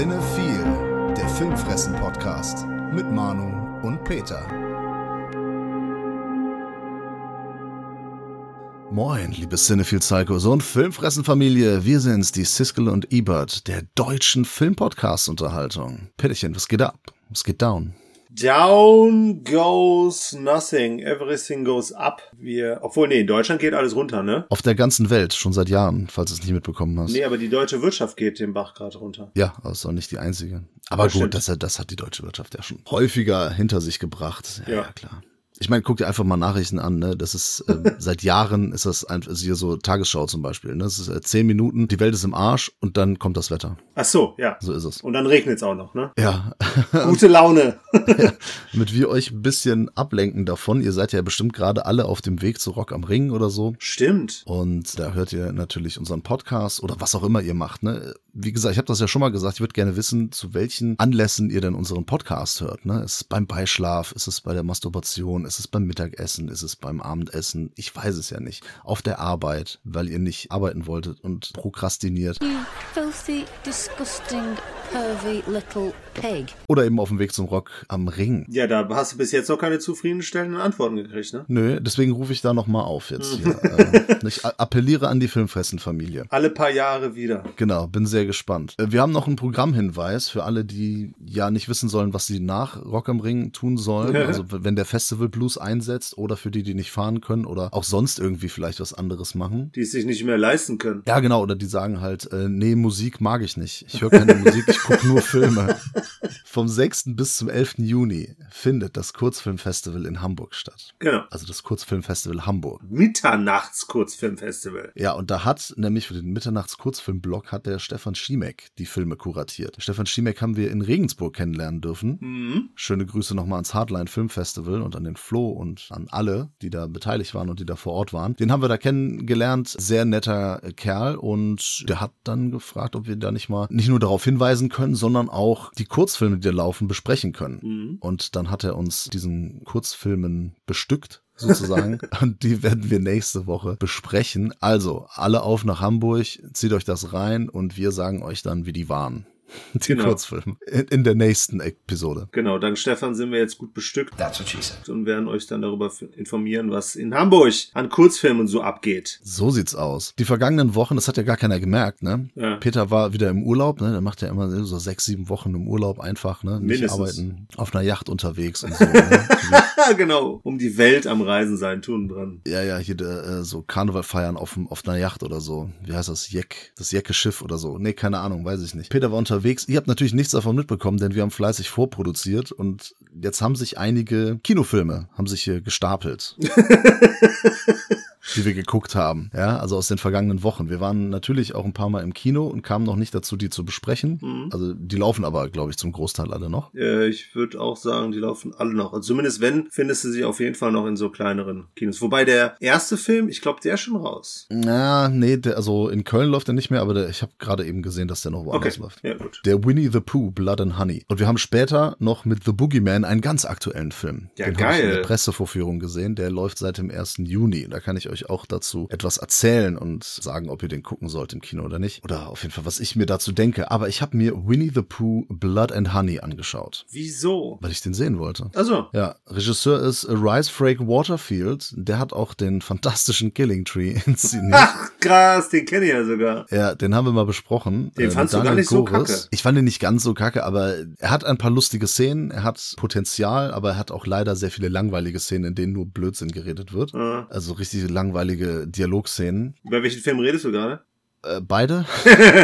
Cinephile, der Filmfressen-Podcast mit Manu und Peter. Moin, liebe Cinephile Psychos und Filmfressen-Familie. Wir sind's, die Siskel und Ebert der deutschen Filmpodcast-Unterhaltung. Peterchen, was geht ab? Was geht down? Down goes nothing. Everything goes up. Wir, obwohl, nee, in Deutschland geht alles runter, ne? Auf der ganzen Welt, schon seit Jahren, falls du es nicht mitbekommen hast. Nee, aber die deutsche Wirtschaft geht den Bach gerade runter. Ja, das ist auch nicht die einzige. Aber Das gut, das, das hat die deutsche Wirtschaft ja schon häufiger hinter sich gebracht. Ja, Ja. ja klar. Ich meine, guck dir einfach mal Nachrichten an, ne? Das ist ähm, seit Jahren ist das einfach also hier so Tagesschau zum Beispiel. Ne? Das ist äh, zehn Minuten, die Welt ist im Arsch und dann kommt das Wetter. Ach so, ja. So ist es. Und dann regnet's auch noch, ne? Ja, Gute Laune. damit wir euch ein bisschen ablenken davon. Ihr seid ja bestimmt gerade alle auf dem Weg zu Rock am Ring oder so. Stimmt. Und da hört ihr natürlich unseren Podcast oder was auch immer ihr macht. Ne? Wie gesagt, ich habe das ja schon mal gesagt. Ich würde gerne wissen, zu welchen Anlässen ihr denn unseren Podcast hört. Ne? Ist es beim Beischlaf? Ist es bei der Masturbation? Ist es beim Mittagessen? Ist es beim Abendessen? Ich weiß es ja nicht. Auf der Arbeit, weil ihr nicht arbeiten wolltet und prokrastiniert. You filthy, disgusting, pervy little pig. Oder eben auf dem Weg zum Rock am Ring. Ja, da hast du bis jetzt noch keine zufriedenstellenden Antworten gekriegt, ne? Nö, deswegen rufe ich da nochmal auf jetzt hier. äh, ich appelliere an die Filmfressen-Familie. Alle paar Jahre wieder. Genau, bin sehr gespannt. Äh, Wir haben noch einen Programmhinweis für alle, die ja nicht wissen sollen, was sie nach Rock am Ring tun sollen. Also wenn der Festival Blues einsetzt oder für die, die nicht fahren können oder auch sonst irgendwie vielleicht was anderes machen. Die es sich nicht mehr leisten können. Ja, genau, oder die sagen halt, äh, nee, Musik mag ich nicht. Ich höre keine Musik, ich gucke nur Filme. Vom 6. bis zum 11. Juni findet das Kurzfilmfestival in Hamburg statt. Genau. Also das Kurzfilmfestival Hamburg. Mitternachts-Kurzfilmfestival. Ja, und da hat nämlich für den Mitternachts-Kurzfilm-Blog hat der Stefan Schiemek die Filme kuratiert. Stefan Schiemek haben wir in Regensburg kennenlernen dürfen. Mhm. Schöne Grüße nochmal ans Hardline Filmfestival und an den Flo und an alle, die da beteiligt waren und die da vor Ort waren. Den haben wir da kennengelernt. Sehr netter Kerl und der hat dann gefragt, ob wir da nicht mal nicht nur darauf hinweisen können, sondern auch die Kurzfilme, die da laufen, besprechen können. Mhm. Und dann hat er uns diesen Kurzfilmen bestückt. Sozusagen. Und die werden wir nächste Woche besprechen. Also, alle auf nach Hamburg, zieht euch das rein und wir sagen euch dann, wie die waren. Die Genau. Kurzfilme. In, in der nächsten Episode. Genau, dank Stefan sind wir jetzt gut bestückt That's what she said. und werden euch dann darüber informieren, was in Hamburg an Kurzfilmen so abgeht. So sieht's aus. Die vergangenen Wochen, das hat ja gar keiner gemerkt, ne? Ja. Peter war wieder im Urlaub, ne? Der macht ja immer so sechs, sieben Wochen im Urlaub einfach, ne? Nicht Mindestens. arbeiten, auf einer Yacht unterwegs und so. ne? Genau. Um die Welt am Reisen sein, tun dran. Ja, ja, hier äh, so Karneval feiern auf, auf einer Yacht oder so. Wie heißt das? Jeck, das Jecke-Schiff oder so. Nee, keine Ahnung, weiß ich nicht. Peter war unterwegs. Ihr habt natürlich nichts davon mitbekommen, denn wir haben fleißig vorproduziert und jetzt haben sich einige Kinofilme, haben sich hier gestapelt. die wir geguckt haben, ja, also aus den vergangenen Wochen. Wir waren natürlich auch ein paar Mal im Kino und kamen noch nicht dazu, die zu besprechen. Also die laufen aber, glaube ich, zum Großteil alle noch. Äh, ich würde auch sagen, die laufen alle noch. Also zumindest wenn, findest du sie auf jeden Fall noch in so kleineren Kinos. Wobei der erste Film, ich glaube, der ist schon raus. Na, nee, der, also in Köln läuft er nicht mehr, aber der, ich habe gerade eben gesehen, dass der noch woanders Okay, läuft. ja gut. Der Winnie the Pooh, Blood and Honey. Und wir haben später noch mit The Boogeyman einen ganz aktuellen Film. Ja, Den habe ich in geil. der Pressevorführung gesehen. Der läuft seit dem 1. Juni. Da kann ich euch auch dazu etwas erzählen und sagen, ob ihr den gucken sollt im Kino oder nicht. Oder auf jeden Fall, was ich mir dazu denke. Aber ich habe mir Winnie the Pooh, Blood and Honey angeschaut, Wieso? weil ich den sehen wollte. Also, Ja, Regisseur ist Rice Frake Waterfield. Der hat auch den fantastischen Killing Tree inszeniert. ach krass, den kenne ich ja sogar. Ja, den haben wir mal besprochen. Den mit fandst du gar nicht so Goris. kacke. Ich fand ihn nicht ganz so kacke, aber er hat ein paar lustige Szenen, er hat Potenzial, aber er hat auch leider sehr viele langweilige Szenen, in denen nur Blödsinn geredet wird. Ah. Also richtig langweilige Dialogszenen. Über welchen Film redest du gerade? Äh, beide?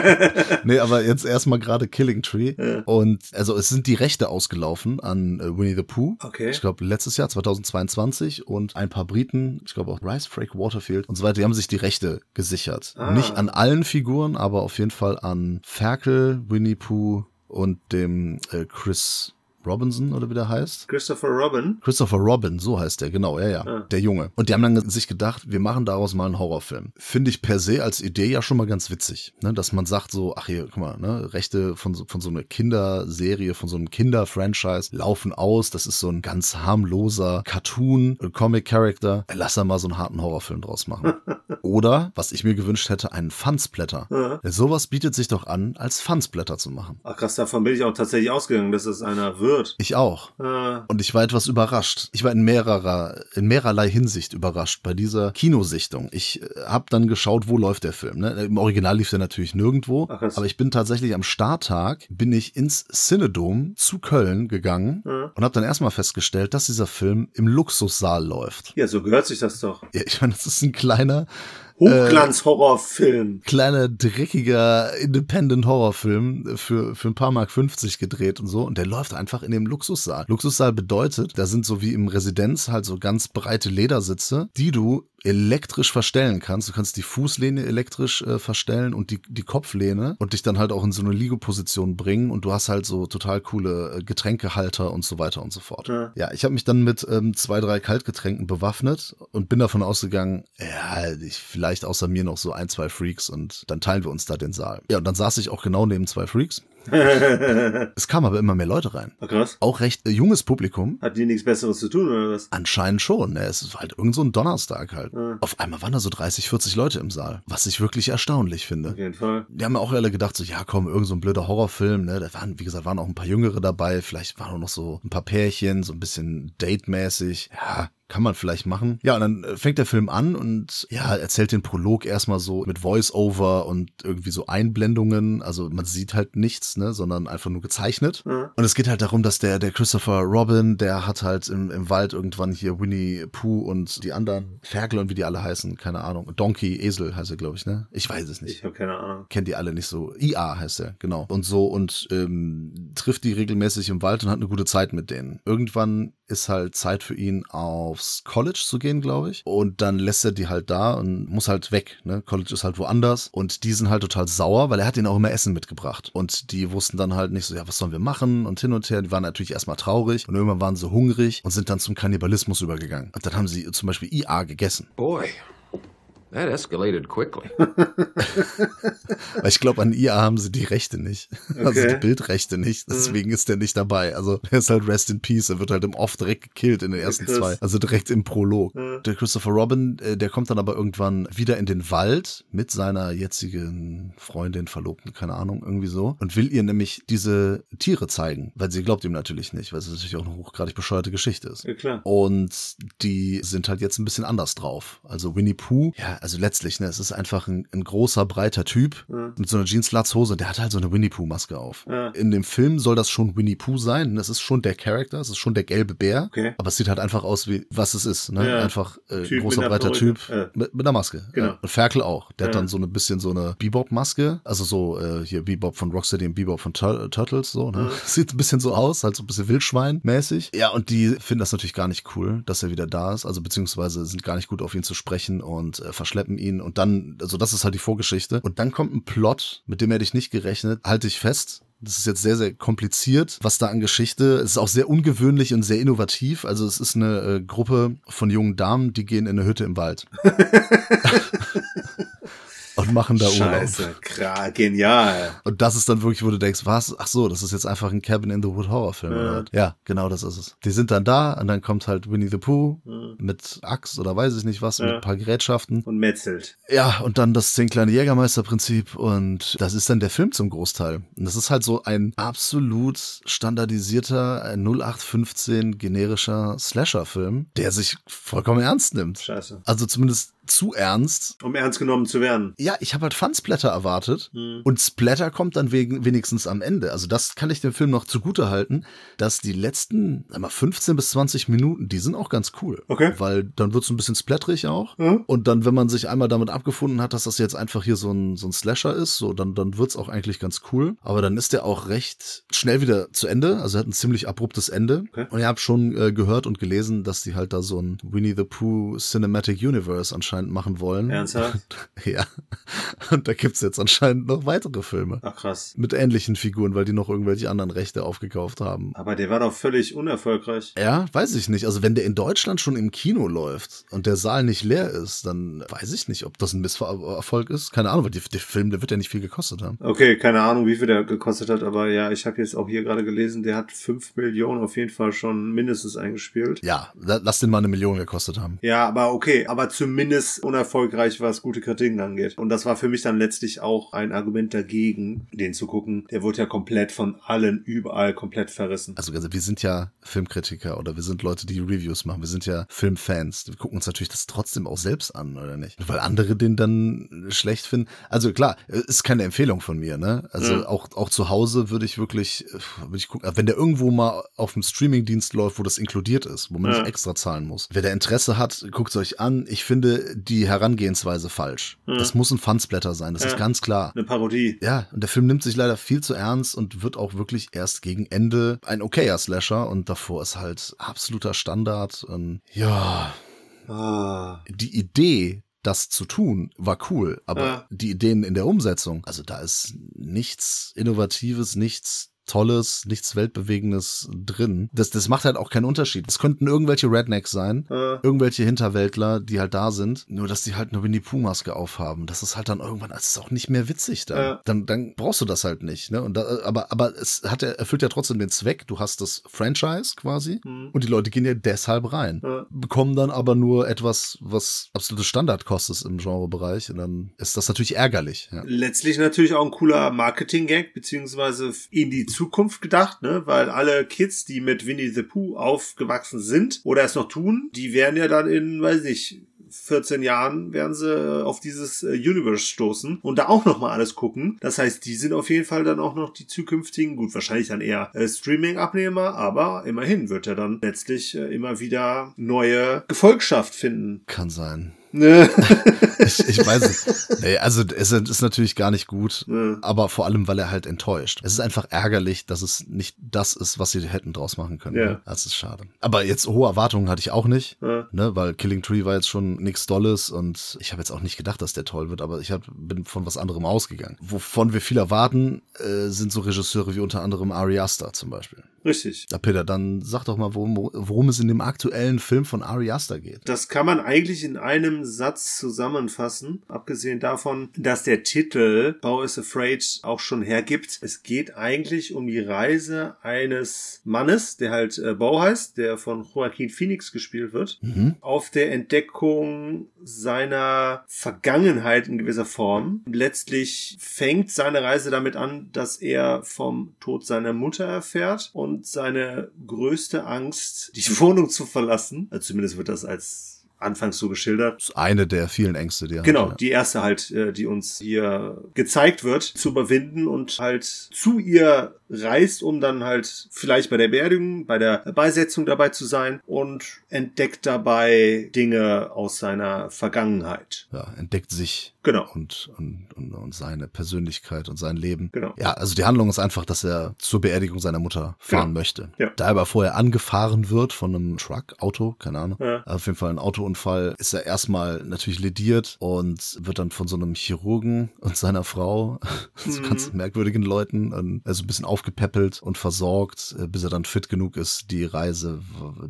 nee, aber jetzt erstmal gerade Killing Tree. Ja. Und also es sind die Rechte ausgelaufen an äh, Winnie the Pooh. Okay. Ich glaube letztes Jahr, 2022. Und ein paar Briten, ich glaube auch Rice Frake Waterfield und so weiter, die haben sich die Rechte gesichert. Ah. Nicht an allen Figuren, aber auf jeden Fall an Ferkel, Winnie Pooh und dem äh, Chris Robinson oder wie der heißt. Christopher Robin. Christopher Robin, so heißt der, genau, ja, ja, Ah. der Junge. Und die haben dann sich gedacht, wir machen daraus mal einen Horrorfilm. Finde ich per se als Idee ja schon mal ganz witzig, ne? dass man sagt so, ach hier, guck mal, ne? Rechte von so, von so einer Kinderserie, von so einem Kinderfranchise laufen aus. Das ist so ein ganz harmloser Cartoon, äh, Comic-Character. Lass da mal so einen harten Horrorfilm draus machen. Oder, was ich mir gewünscht hätte, einen Fansblätter. Ja. Sowas bietet sich doch an, als Fansblätter zu machen. Ach krass, davon bin ich auch tatsächlich ausgegangen, dass es einer wird. Ich auch. Äh, Und ich war etwas überrascht. Ich war in mehrerer, in mehrerlei Hinsicht überrascht bei dieser Kinosichtung. Ich äh, habe dann geschaut, wo läuft der Film. Ne? Im Original lief der natürlich nirgendwo. Ach, aber ich bin tatsächlich am Starttag, bin ich ins Cinedom zu Köln gegangen Ja. und habe dann erstmal festgestellt, dass dieser Film im Luxussaal läuft. ja, so gehört sich das doch. Ja, ich meine, das ist ein kleiner, Hochglanz-Horrorfilm. kleiner, dreckiger Independent-Horrorfilm für, für ein paar Mark 50 gedreht und so. Und der läuft einfach in dem Luxussaal. Luxussaal bedeutet, da sind so wie im Residenz halt so ganz breite Ledersitze, die du elektrisch verstellen kannst. Du kannst die Fußlehne elektrisch äh, verstellen und die, die Kopflehne und dich dann halt auch in so eine Liegposition bringen und du hast halt so total coole äh, Getränkehalter und so weiter und so fort. Ja. Ja, ich habe mich dann mit ähm, zwei, drei Kaltgetränken bewaffnet und bin davon ausgegangen, ja, ich, vielleicht außer mir noch so ein, zwei Freaks und dann teilen wir uns da den Saal. Ja, und dann saß ich auch genau neben zwei Freaks. Es kamen aber immer mehr Leute rein. Ach, krass. Auch recht äh, junges Publikum. Hat die nichts Besseres zu tun, oder was? Anscheinend schon. Ne? Es war halt irgend so ein Donnerstag halt. Ja. Auf einmal waren da so 30, 40 Leute im Saal. Was ich wirklich erstaunlich finde. Auf jeden Fall. Die haben ja auch alle gedacht, so, ja, komm, irgend so ein blöder Horrorfilm, ne? Da waren, wie gesagt, waren auch ein paar Jüngere dabei, vielleicht waren auch noch so ein paar Pärchen, so ein bisschen Date-mäßig. Ja, kann man vielleicht machen. Ja, und dann äh, fängt der Film an und ja, erzählt den Prolog erstmal so mit Voice-Over und irgendwie so Einblendungen. Also man sieht halt nichts, ne, sondern einfach nur gezeichnet. Ja. Und es geht halt darum, dass der, der Christopher Robin, der hat halt im, im Wald irgendwann hier Winnie Pooh und die anderen Ferkel und wie die alle heißen, keine Ahnung. Donkey, Esel heißt er, glaube ich, ne? Ich weiß es nicht Ich habe keine Ahnung. kennt die alle nicht so. IA heißt er, genau. Und so und ähm, trifft die regelmäßig im Wald und hat eine gute Zeit mit denen. Irgendwann ist halt Zeit für ihn aufs College zu gehen, glaube ich. Und dann lässt er die halt da und muss halt weg. Ne? College ist halt woanders. Und die sind halt total sauer, weil er hat ihnen auch immer Essen mitgebracht. Und die wussten dann halt nicht so, ja, was sollen wir machen? Und hin und her. Die waren natürlich erstmal traurig und irgendwann waren sie hungrig und sind dann zum Kannibalismus übergegangen. Und dann haben sie zum Beispiel IA gegessen. Boy, that escalated quickly. Weil ich glaube, an IA haben sie die Rechte nicht. Also Okay. die Bildrechte nicht. Deswegen ist der nicht dabei. Also er ist halt Rest in Peace. Er wird halt im Off direkt gekillt in den ersten zwei. Also direkt im Prolog. Ja. Der Christopher Robin, äh, der kommt dann aber irgendwann wieder in den Wald mit seiner jetzigen Freundin, Verlobten, keine Ahnung, irgendwie so. Und will ihr nämlich diese Tiere zeigen. Weil sie glaubt ihm natürlich nicht, weil es natürlich auch eine hochgradig bescheuerte Geschichte ist. Ja, klar. Und die sind halt jetzt ein bisschen anders drauf. Also Winnie Pooh, ja, also letztlich, ne, es ist einfach ein, ein großer, breiter Typ Ja. mit so einer Jeans-Latzhose, der hat halt so eine Winnie Pooh-Maske auf. Ja. In dem Film soll das schon Winnie Pooh sein. Das ist schon der Charakter, es ist schon der gelbe Bär. Okay. Aber es sieht halt einfach aus wie, was es ist, ne? Ja. Einfach äh, Typ großer, breiter Perücke. Typ Ja. mit, mit einer Maske. Genau. Und Ferkel auch. Der hat dann so ein bisschen so eine Bebop-Maske. Also so äh, hier Bebop von Rocksteady und Bebop von Tur Turtles, so, ne? Sieht ein bisschen so aus, halt so ein bisschen Wildschwein-mäßig. Ja, und die finden das natürlich gar nicht cool, dass er wieder da ist. Also beziehungsweise sind gar nicht gut auf ihn zu sprechen und äh, verschleppen ihn. Und dann, also das ist halt die Vorgeschichte. Und dann kommt ein Plot, mit dem hätte ich nicht gerechnet. Halte ich fest. Das ist jetzt sehr, sehr kompliziert, was da an Geschichte. Es ist auch sehr ungewöhnlich und sehr innovativ. Also es ist eine äh, Gruppe von jungen Damen, die gehen in eine Hütte im Wald. und machen da Urlaub. Scheiße, klar, genial. Und das ist dann wirklich, wo du denkst, was? Ach so, das ist jetzt einfach ein Cabin in the Wood Horrorfilm. Ja. oder was? ja, genau das ist es. Die sind dann da und dann kommt halt Winnie the Pooh Mhm. mit Axt oder weiß ich nicht was, mit Ja. ein paar Gerätschaften. Und metzelt. Ja, und dann das zehn kleine Jägermeister-Prinzip und das ist dann der Film zum Großteil. Und das ist halt so ein absolut standardisierter ein 0815 generischer Slasher-Film, der sich vollkommen ernst nimmt. Scheiße. Also zumindest zu ernst. Um ernst genommen zu werden. Ja, ich habe halt Fun-Splatter erwartet Hm. und Splatter kommt dann wegen, wenigstens am Ende. Also das kann ich dem Film noch zugute halten, dass die letzten sag mal, 15 bis 20 Minuten, die sind auch ganz cool. Okay. Weil dann wird es ein bisschen splatterig auch. Mhm. Und dann, wenn man sich einmal damit abgefunden hat, dass das jetzt einfach hier so ein, so ein Slasher ist, so dann, dann wird's auch eigentlich ganz cool. Aber dann ist der auch recht schnell wieder zu Ende. Also er hat ein ziemlich abruptes Ende. Okay. Und ich habe schon äh, gehört und gelesen, dass die halt da so ein Winnie the Pooh Cinematic Universe anscheinend machen wollen. Ernsthaft? Ja. Und da gibt's jetzt anscheinend noch weitere Filme. Ach krass. Mit ähnlichen Figuren, weil die noch irgendwelche anderen Rechte aufgekauft haben. Aber der war doch völlig unerfolgreich. Ja, weiß ich nicht. Also wenn der in Deutschland schon im Kino läuft und der Saal nicht leer ist, dann weiß ich nicht, ob das ein Misserfolg ist. Keine Ahnung, weil der Film, der wird ja nicht viel gekostet haben. Okay, keine Ahnung, wie viel der gekostet hat, aber ja, ich habe jetzt auch hier gerade gelesen, der hat 5 Millionen auf jeden Fall schon mindestens eingespielt. Ja, la- lass den mal eine Million gekostet haben. Ja, aber okay, aber zumindest alles unerfolgreich, was gute Kritiken angeht. Und das war für mich dann letztlich auch ein Argument dagegen, den zu gucken. Der wurde ja komplett von allen überall komplett verrissen. Also, also wir sind ja Filmkritiker oder wir sind Leute, die Reviews machen. Wir sind ja Filmfans. Wir gucken uns natürlich das trotzdem auch selbst an, oder nicht? Weil andere den dann schlecht finden. Also klar, ist keine Empfehlung von mir, ne? Also Mhm. auch, auch zu Hause würde ich wirklich, würde ich gucken, wenn der irgendwo mal auf einem Streamingdienst läuft, wo das inkludiert ist, wo man Ja. nicht extra zahlen muss. Wer der Interesse hat, guckt es euch an. Ich finde die Herangehensweise falsch. Das muss ein Fansblätter sein, das Ja. ist ganz klar. Eine Parodie. Ja, und der Film nimmt sich leider viel zu ernst und wird auch wirklich erst gegen Ende ein okayer Slasher und davor ist halt absoluter Standard. Und ja, Ah. die Idee, das zu tun, war cool, aber Ja. die Ideen in der Umsetzung, also da ist nichts Innovatives, nichts Tolles, nichts Weltbewegendes drin. Das, das macht halt auch keinen Unterschied. Es könnten irgendwelche Rednecks sein, Ja. irgendwelche Hinterwäldler, die halt da sind, nur dass die halt eine Winnie Pooh Maske aufhaben. Das ist halt dann irgendwann, es ist auch nicht mehr witzig dann. Ja. Dann, dann brauchst du das halt nicht. Ne? Und da, aber, aber es hat erfüllt ja trotzdem den Zweck. Du hast das Franchise quasi und die Leute gehen ja deshalb rein, Mhm. Ja. bekommen dann aber nur etwas, was absolute Standard kostet im Genrebereich. Und dann ist das natürlich ärgerlich. Ja. Letztlich natürlich auch ein cooler Marketing-Gag, beziehungsweise in die Zukunft gedacht, ne? Weil alle Kids, die mit Winnie the Pooh aufgewachsen sind oder es noch tun, die werden ja dann in, weiß nicht, 14 Jahren werden sie auf dieses äh, Universe stoßen und da auch nochmal alles gucken. Das heißt, die sind auf jeden Fall dann auch noch die zukünftigen, gut, wahrscheinlich dann eher äh, Streaming-Abnehmer, aber immerhin wird er dann letztlich äh, immer wieder neue Gefolgschaft finden. Kann sein. Ich, ich weiß es. Nee, also es ist natürlich gar nicht gut, Ja. aber vor allem, weil er halt enttäuscht. Es ist einfach ärgerlich, dass es nicht das ist, was sie hätten draus machen können. Ja. Das ist schade. Aber jetzt hohe Erwartungen hatte ich auch nicht, Ja. ne? weil Killing Tree war jetzt schon nichts Dolles und ich habe jetzt auch nicht gedacht, dass der toll wird, aber ich hab, bin von was anderem ausgegangen. Wovon wir viel erwarten, äh, sind so Regisseure wie unter anderem Ari Aster zum Beispiel. Richtig. Ja, Peter, dann sag doch mal, worum, worum es in dem aktuellen Film von Ari Aster geht. Das kann man eigentlich in einem Satz zusammenfassen, abgesehen davon, dass der Titel Bao is Afraid auch schon hergibt. Es geht eigentlich um die Reise eines Mannes, der halt äh, Bao heißt, der von Joaquin Phoenix gespielt wird, Mhm. auf der Entdeckung seiner Vergangenheit in gewisser Form. Letztlich fängt seine Reise damit an, dass er vom Tod seiner Mutter erfährt und seine größte Angst, die Wohnung zu verlassen, also zumindest wird das als anfangs so geschildert, Das ist eine der vielen Ängste, die er Genau, hat. ja. die erste halt, äh, die uns hier gezeigt wird, zu überwinden und halt zu ihr reist, um dann halt vielleicht bei der Beerdigung, bei der Beisetzung dabei zu sein und entdeckt dabei Dinge aus seiner Vergangenheit. ja, entdeckt sich Genau. und, und, und, und seine Persönlichkeit und sein Leben. Genau. Ja, also die Handlung ist einfach, dass er zur Beerdigung seiner Mutter fahren Genau. möchte. Ja. Da er aber vorher angefahren wird von einem Truck, Auto, keine Ahnung. Ja. Auf jeden Fall ein Autounfall, ist er erstmal natürlich lediert und wird dann von so einem Chirurgen und seiner Frau, so Mhm. ganz merkwürdigen Leuten, also ein bisschen aufgepäppelt und versorgt, äh, bis er dann fit genug ist, die Reise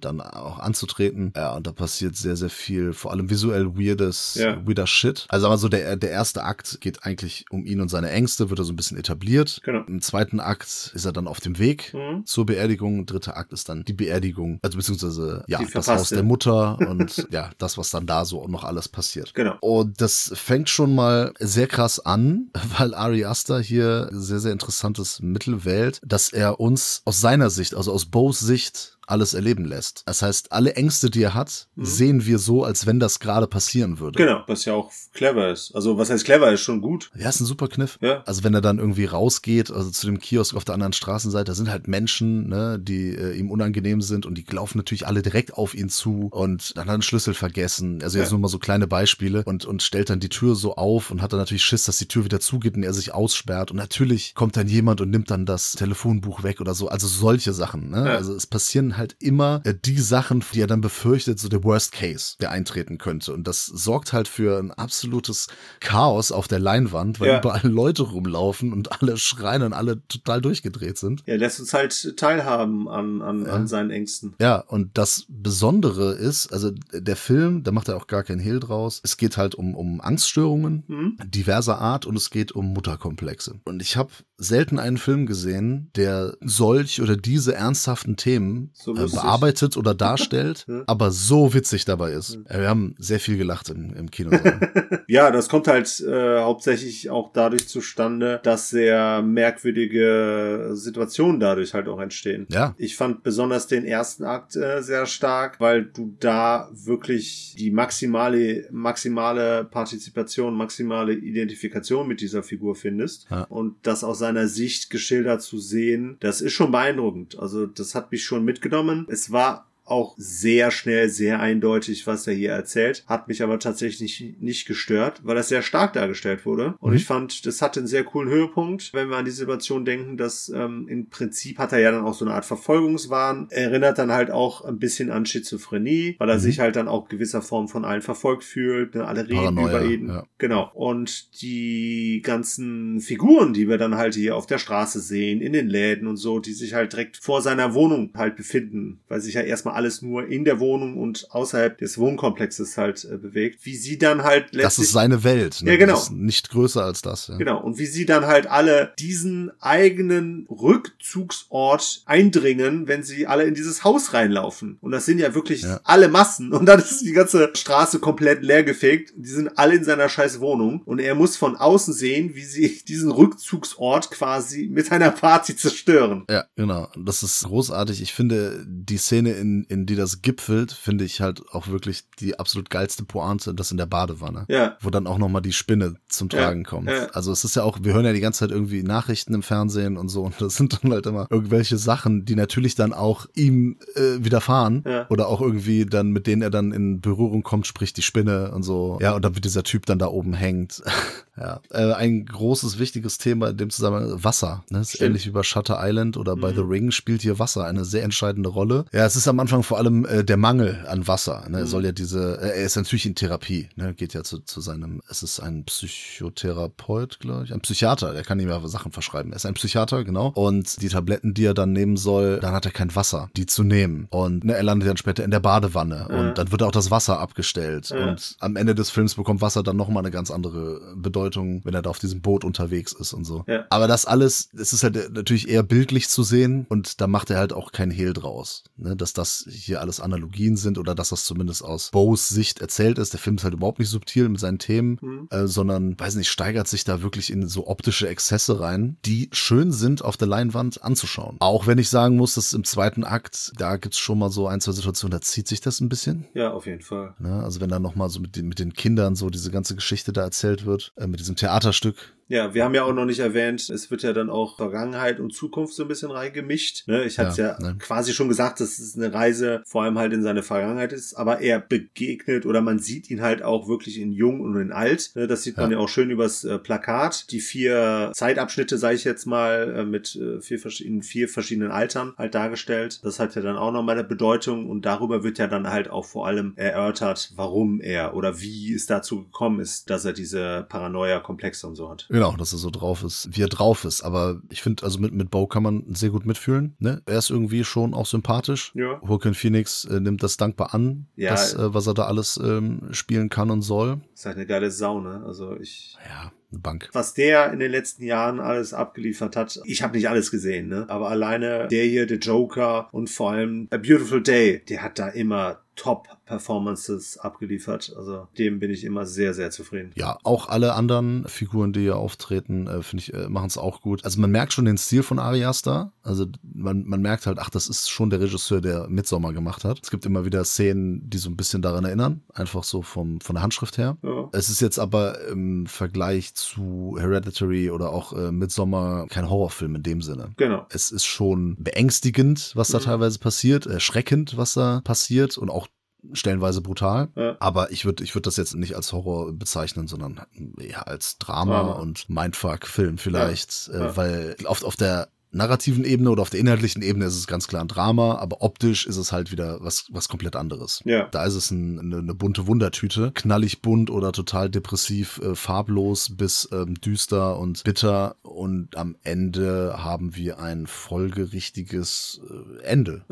dann auch anzutreten. Ja, und da passiert sehr, sehr viel, vor allem visuell weirdes, Ja. weirder Shit. Also aber so der, der erste Akt geht eigentlich um ihn und seine Ängste, wird er so ein bisschen etabliert. Genau. Im zweiten Akt ist er dann auf dem Weg Mhm. zur Beerdigung. Dritter Akt ist dann die Beerdigung, also beziehungsweise ja, das. Haus der Mutter und ja, das, was dann da so noch alles passiert. Genau. Und das fängt schon mal sehr krass an, weil Ari Aster hier sehr, sehr interessantes Mittel wählt, dass er uns aus seiner Sicht, also aus Bo's Sicht, alles erleben lässt. Das heißt, alle Ängste, die er hat, sehen wir so, als wenn das gerade passieren würde. Mhm. Genau, was ja auch clever ist. Also was heißt clever, ist schon gut. Ja, ist ein super Kniff. Ja. Also wenn er dann irgendwie rausgeht, also zu dem Kiosk auf der anderen Straßenseite, da sind halt Menschen, ne, die äh, ihm unangenehm sind und die laufen natürlich alle direkt auf ihn zu und dann hat er einen Schlüssel vergessen. Also jetzt Ja. nur mal so kleine Beispiele und, und stellt dann die Tür so auf und hat dann natürlich Schiss, dass die Tür wieder zugeht und er sich aussperrt. Und natürlich kommt dann jemand und nimmt dann das Telefonbuch weg oder so. Also solche Sachen. Ne? Ja. Also es passieren halt immer äh, die Sachen, die er dann befürchtet, so der Worst Case, der eintreten könnte. Und das sorgt halt für ein absolutes Chaos auf der Leinwand, weil Ja. überall Leute rumlaufen und alle schreien und alle total durchgedreht sind. Er lässt uns halt teilhaben an, an, an seinen Ängsten. Ja, und das Besondere ist, also der Film, da macht er auch gar keinen Hehl draus. Es geht halt um, um Angststörungen Mhm. diverser Art und es geht um Mutterkomplexe. Und ich habe selten einen Film gesehen, der solch oder diese ernsthaften Themen so äh, bearbeitet oder darstellt, aber so witzig dabei ist. Äh, Wir haben sehr viel gelacht im, im Kinosaal. Ja, das kommt halt äh, hauptsächlich auch dadurch zustande, dass sehr merkwürdige Situationen dadurch halt auch entstehen. ja, Ich fand besonders den ersten Akt äh, sehr stark, weil du da wirklich die maximale, maximale Partizipation, maximale Identifikation mit dieser Figur findest. Ja. Und das aus seiner Sicht geschildert zu sehen, das ist schon beeindruckend. Also das hat mich schon mitgenommen. Es war auch sehr schnell, sehr eindeutig, was er hier erzählt. Hat mich aber tatsächlich nicht, nicht gestört, weil das sehr stark dargestellt wurde. Und Mhm. ich fand, das hatte einen sehr coolen Höhepunkt, wenn wir an die Situation denken, dass ähm, im Prinzip hat er ja dann auch so eine Art Verfolgungswahn. Erinnert dann halt auch ein bisschen an Schizophrenie, weil er Mhm. sich halt dann auch gewisser Form von allen verfolgt fühlt. Ne? Alle reden Paranoia, über ihn. ja. Genau. Und die ganzen Figuren, die wir dann halt hier auf der Straße sehen, in den Läden und so, die sich halt direkt vor seiner Wohnung halt befinden, weil sich ja erstmal alles nur in der Wohnung und außerhalb des Wohnkomplexes halt äh, bewegt. Wie sie dann halt das ist seine Welt. Ne? Ja, genau. Nicht größer als das. Ja. Genau. Und wie sie dann halt alle diesen eigenen Rückzugsort eindringen, wenn sie alle in dieses Haus reinlaufen. Und das sind ja wirklich Ja. alle Massen. Und dann ist die ganze Straße komplett leergefegt. Die sind alle in seiner scheiß Wohnung. Und er muss von außen sehen, wie sie diesen Rückzugsort quasi mit einer Party zerstören. Ja, genau. Das ist großartig. Ich finde, die Szene, in, in die das gipfelt, finde ich halt auch wirklich die absolut geilste Pointe, das in der Badewanne. Ja. Wo dann auch nochmal die Spinne zum Ja, Tragen kommt. ja. Also es ist ja auch, wir hören ja die ganze Zeit irgendwie Nachrichten im Fernsehen und so. Und das sind dann halt immer irgendwelche Sachen, die natürlich dann auch ihm äh, widerfahren. Ja. Oder auch irgendwie dann, mit denen er dann in Berührung kommt, sprich die Spinne und so. Ja, und dann wird dieser Typ dann da oben hängt. ja. Äh, ein großes, wichtiges Thema in dem Zusammenhang, Wasser. Ne? Ist ähnlich wie bei Shutter Island oder bei Mhm. The Ring spielt hier Wasser eine sehr entscheidende Rolle. Ja, es ist am Anfang vor allem äh, der Mangel an Wasser. Ne? Er Mhm. soll ja diese, äh, er ist natürlich in Therapie, ne? geht ja zu, zu seinem, es ist ein Psychotherapeut, glaube ich, ein Psychiater, der kann ihm ja Sachen verschreiben. Er ist ein Psychiater, genau. Und die Tabletten, die er dann nehmen soll, dann hat er kein Wasser, die zu nehmen. Und ne, er landet dann später in der Badewanne Ja. und dann wird auch das Wasser abgestellt. Und am Ende des Films bekommt Wasser dann nochmal eine ganz andere Bedeutung, wenn er da auf diesem Boot unterwegs ist und so. Ja. Aber das alles, es ist halt natürlich eher bildlich zu sehen und da macht er halt auch kein Hehl draus, ne? dass das hier alles Analogien sind oder dass das zumindest aus Bows Sicht erzählt ist. Der Film ist halt überhaupt nicht subtil mit seinen Themen, Mhm. äh, sondern, weiß nicht, steigert sich da wirklich in so optische Exzesse rein, die schön sind auf der Leinwand anzuschauen. Auch wenn ich sagen muss, dass im zweiten Akt, da gibt's schon mal so ein, zwei Situationen, da zieht sich das ein bisschen. Ja, auf jeden Fall. Ne? Also wenn dann nochmal so mit den, mit den Kindern so diese ganze Geschichte da erzählt wird, äh, mit diesem Theaterstück. Ja, wir haben ja auch noch nicht erwähnt, es wird ja dann auch Vergangenheit und Zukunft so ein bisschen reingemischt. Ne? Ich hatte es ja, Ja, ne. quasi schon gesagt, dass es eine Reise vor allem halt in seine Vergangenheit ist, aber er begegnet oder man sieht ihn halt auch wirklich in jung und in alt. Ne? Das sieht man ja, Ja. auch schön übers äh, Plakat. Die vier Zeitabschnitte, sage ich jetzt mal, äh, mit äh, vier, in vier verschiedenen Altern halt dargestellt. Das hat ja dann auch nochmal eine Bedeutung und darüber wird ja dann halt auch vor allem erörtert, warum er oder wie es dazu gekommen ist, dass er diese Paranoia-Komplexe und so hat. Genau, dass er so drauf ist, wie er drauf ist. Aber ich finde, also mit, mit Bo kann man sehr gut mitfühlen. Ne? Er ist irgendwie schon auch sympathisch. Ja. Joaquin Phoenix äh, nimmt das dankbar an, Ja. das, äh, was er da alles ähm, spielen kann und soll. Ist halt eine geile Sau, ne? Also ich. Ja, eine Bank. Was der in den letzten Jahren alles abgeliefert hat, ich habe nicht alles gesehen, ne? Aber alleine der hier, der Joker und vor allem A Beautiful Day, der hat da immer Top-Performances abgeliefert. Also dem bin ich immer sehr, sehr zufrieden. Ja, auch alle anderen Figuren, die hier auftreten, äh, finde ich, äh, machen es auch gut. Also man merkt schon den Stil von Ari Aster. Also man, man merkt halt, ach, das ist schon der Regisseur, der Midsommar gemacht hat. Es gibt immer wieder Szenen, die so ein bisschen daran erinnern. Einfach so vom, von der Handschrift her. Ja. Es ist jetzt aber im Vergleich zu Hereditary oder auch äh, Midsommar kein Horrorfilm in dem Sinne. Genau. Es ist schon beängstigend, was da Mhm. teilweise passiert, erschreckend, was da passiert und auch stellenweise brutal. Ja. Aber ich würde ich würd das jetzt nicht als Horror bezeichnen, sondern eher als Drama, Drama. und Mindfuck-Film vielleicht, Ja. Äh, Ja. weil auf, auf der narrativen Ebene oder auf der inhaltlichen Ebene ist es ganz klar ein Drama, aber optisch ist es halt wieder was, was komplett anderes. Ja. Da ist es ein, eine, eine bunte Wundertüte, knallig bunt oder total depressiv, äh, farblos bis ähm, düster und bitter und am Ende haben wir ein folgerichtiges äh, Ende.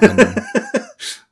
ein,